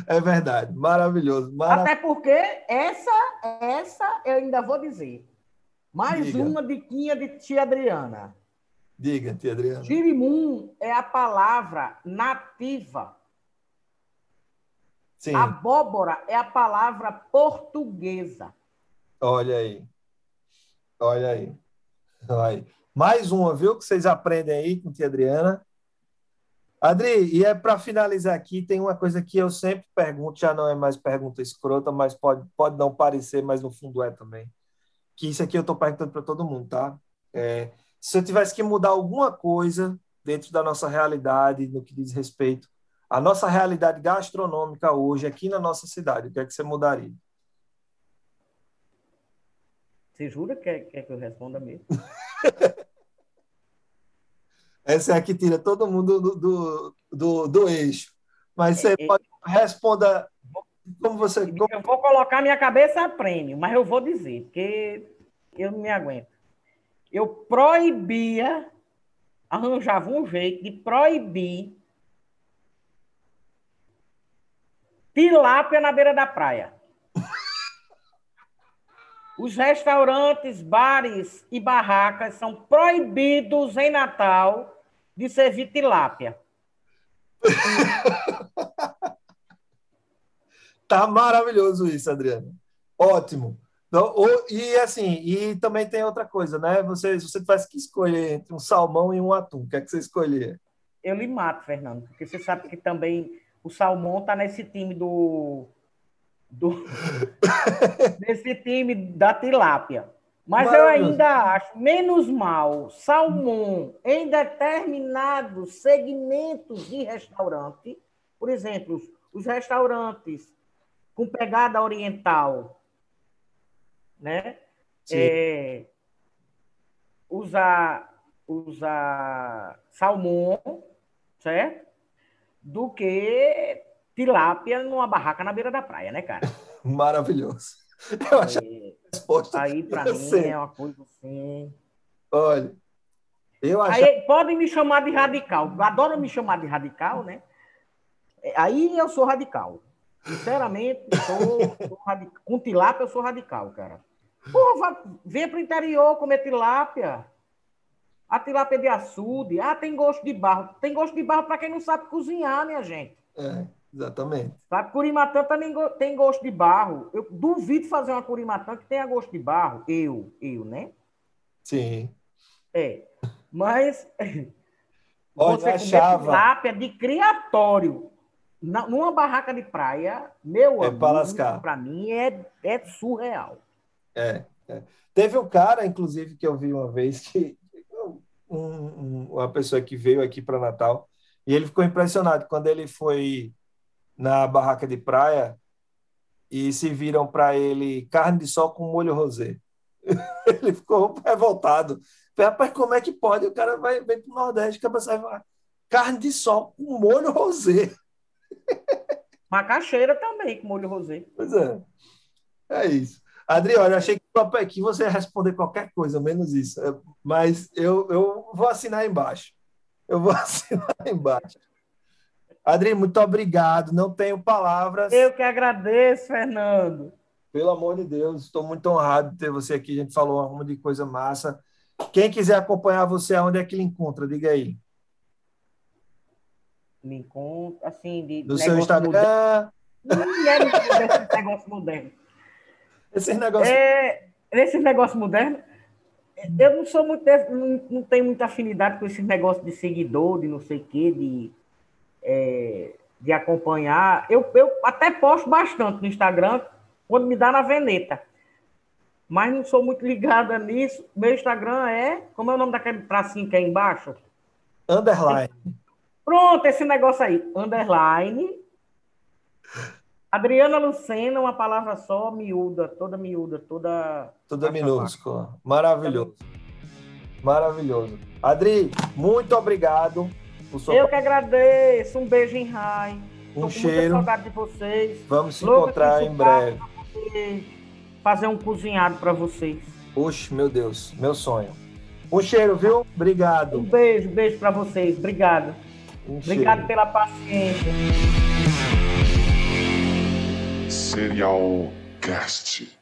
É verdade. Maravilhoso. Maravilhoso. Até porque essa, essa eu ainda vou dizer. Mais Diga. uma diquinha de tia Adriana. Diga, tia Adriana. Girimum é a palavra nativa. Sim, Abóbora é a palavra portuguesa. olha aí. Olha aí. Olha aí. Mais uma, viu? Que vocês aprendem aí com tia Adriana. Adri, e é para finalizar aqui, tem uma coisa que eu sempre pergunto, já não é mais pergunta escrota, mas pode, pode não parecer, mas no fundo é também. Que isso aqui eu estou perguntando para todo mundo, tá? É, se eu tivesse que mudar alguma coisa dentro da nossa realidade, no que diz respeito à nossa realidade gastronômica hoje, aqui na nossa cidade, o que é que você mudaria? Você jura que quer, que eu responda mesmo? <laughs> Essa é a que tira todo mundo do, do, do, do eixo. Mas você É, é. pode responda como você. como- Eu vou colocar minha cabeça a prêmio, mas eu vou dizer, porque eu não me aguento. Eu proibia, arranjava um jeito de proibir tilápia na beira da praia. <laughs> Os restaurantes, bares e barracas são proibidos em Natal de servir tilápia. <laughs> Tá maravilhoso isso, Adriana. Ótimo. Então, o- e assim, e também tem outra coisa, né? Você, se você tivesse que escolher entre um salmão e um atum, o que é que você escolheria? Eu lhe mato, Fernando, porque você sabe que também o Salmão está nesse time do do, <laughs> desse time da tilápia. Mas eu ainda acho menos mal salmão em determinados segmentos de restaurante, por exemplo, os restaurantes com pegada oriental, né? É, usar, usar salmão, certo? Do que tilápia numa barraca na beira da praia, né, cara? <laughs> Maravilhoso. Eu acho é, resposta. Aí, para mim, sei. é uma coisa assim. Olha, eu acho. Aí, podem me chamar de radical. Adoram me chamar de radical, né? Aí eu sou radical. Sinceramente, sou, sou radical. com tilápia eu sou radical, cara. Pô, vem pro interior comer tilápia. A tilápia de açude. Ah, tem gosto de barro. Tem gosto de barro para quem não sabe cozinhar, minha gente. É, exatamente. Sabe, curimatã também tem gosto de barro. Eu duvido fazer uma curimatã que tenha gosto de barro. Eu, eu, né? Sim. É. Mas <laughs> Olha, você achava... tilápia de criatório numa barraca de praia, meu é amigo, para mim é, é surreal. É, é, Teve um cara, inclusive, que eu vi uma vez, que <laughs> um, um, uma pessoa que veio aqui para Natal, e ele ficou impressionado quando ele foi na barraca de praia e se viram para ele carne de sol com molho rosé. <laughs> ele ficou revoltado. Rapaz, como é que pode? O cara vai, vem para o Nordeste, que vai carne de sol com molho rosé. <laughs> Macaxeira também, com molho rosé. Pois é. É isso. Adriano, eu achei que você ia responder qualquer coisa, menos isso. É, mas eu, eu vou assinar embaixo. Eu vou <laughs> assinar embaixo. Adri, muito obrigado. Não tenho palavras. Eu que agradeço, Fernando. Pelo amor de Deus, estou muito honrado de ter você aqui. A gente falou uma de coisa massa. Quem quiser acompanhar você, aonde é que ele encontra? Diga aí me encontro, assim, de. Do seu Instagram. Não é <laughs> negócio moderno. Esse negócio. É, esse negócio moderno, eu não sou muito. Não, não tenho muita afinidade com esse negócio de seguidor, de não sei o quê, de, é, de acompanhar. Eu, eu até posto bastante no Instagram, quando me dá na veneta. Mas não sou muito <laughs> ligada nisso. Meu Instagram é. Como é o nome daquele tracinho que é embaixo? Underline. Pronto, esse negócio aí. Underline. Adriana Lucena, uma palavra só, miúda, toda miúda, toda. Toda minúscula. Maravilhoso. Maravilhoso. Adri, muito obrigado. Sua... Eu que agradeço. Um beijo em raio. Um Tô cheiro. Saudade de vocês. Vamos se encontrar em breve. Fazer um cozinhado para vocês. Oxe, meu Deus, meu sonho. Um cheiro, viu? Obrigado. Um beijo, beijo para vocês. Obrigado. Obrigado pela paciência. Serial Cast.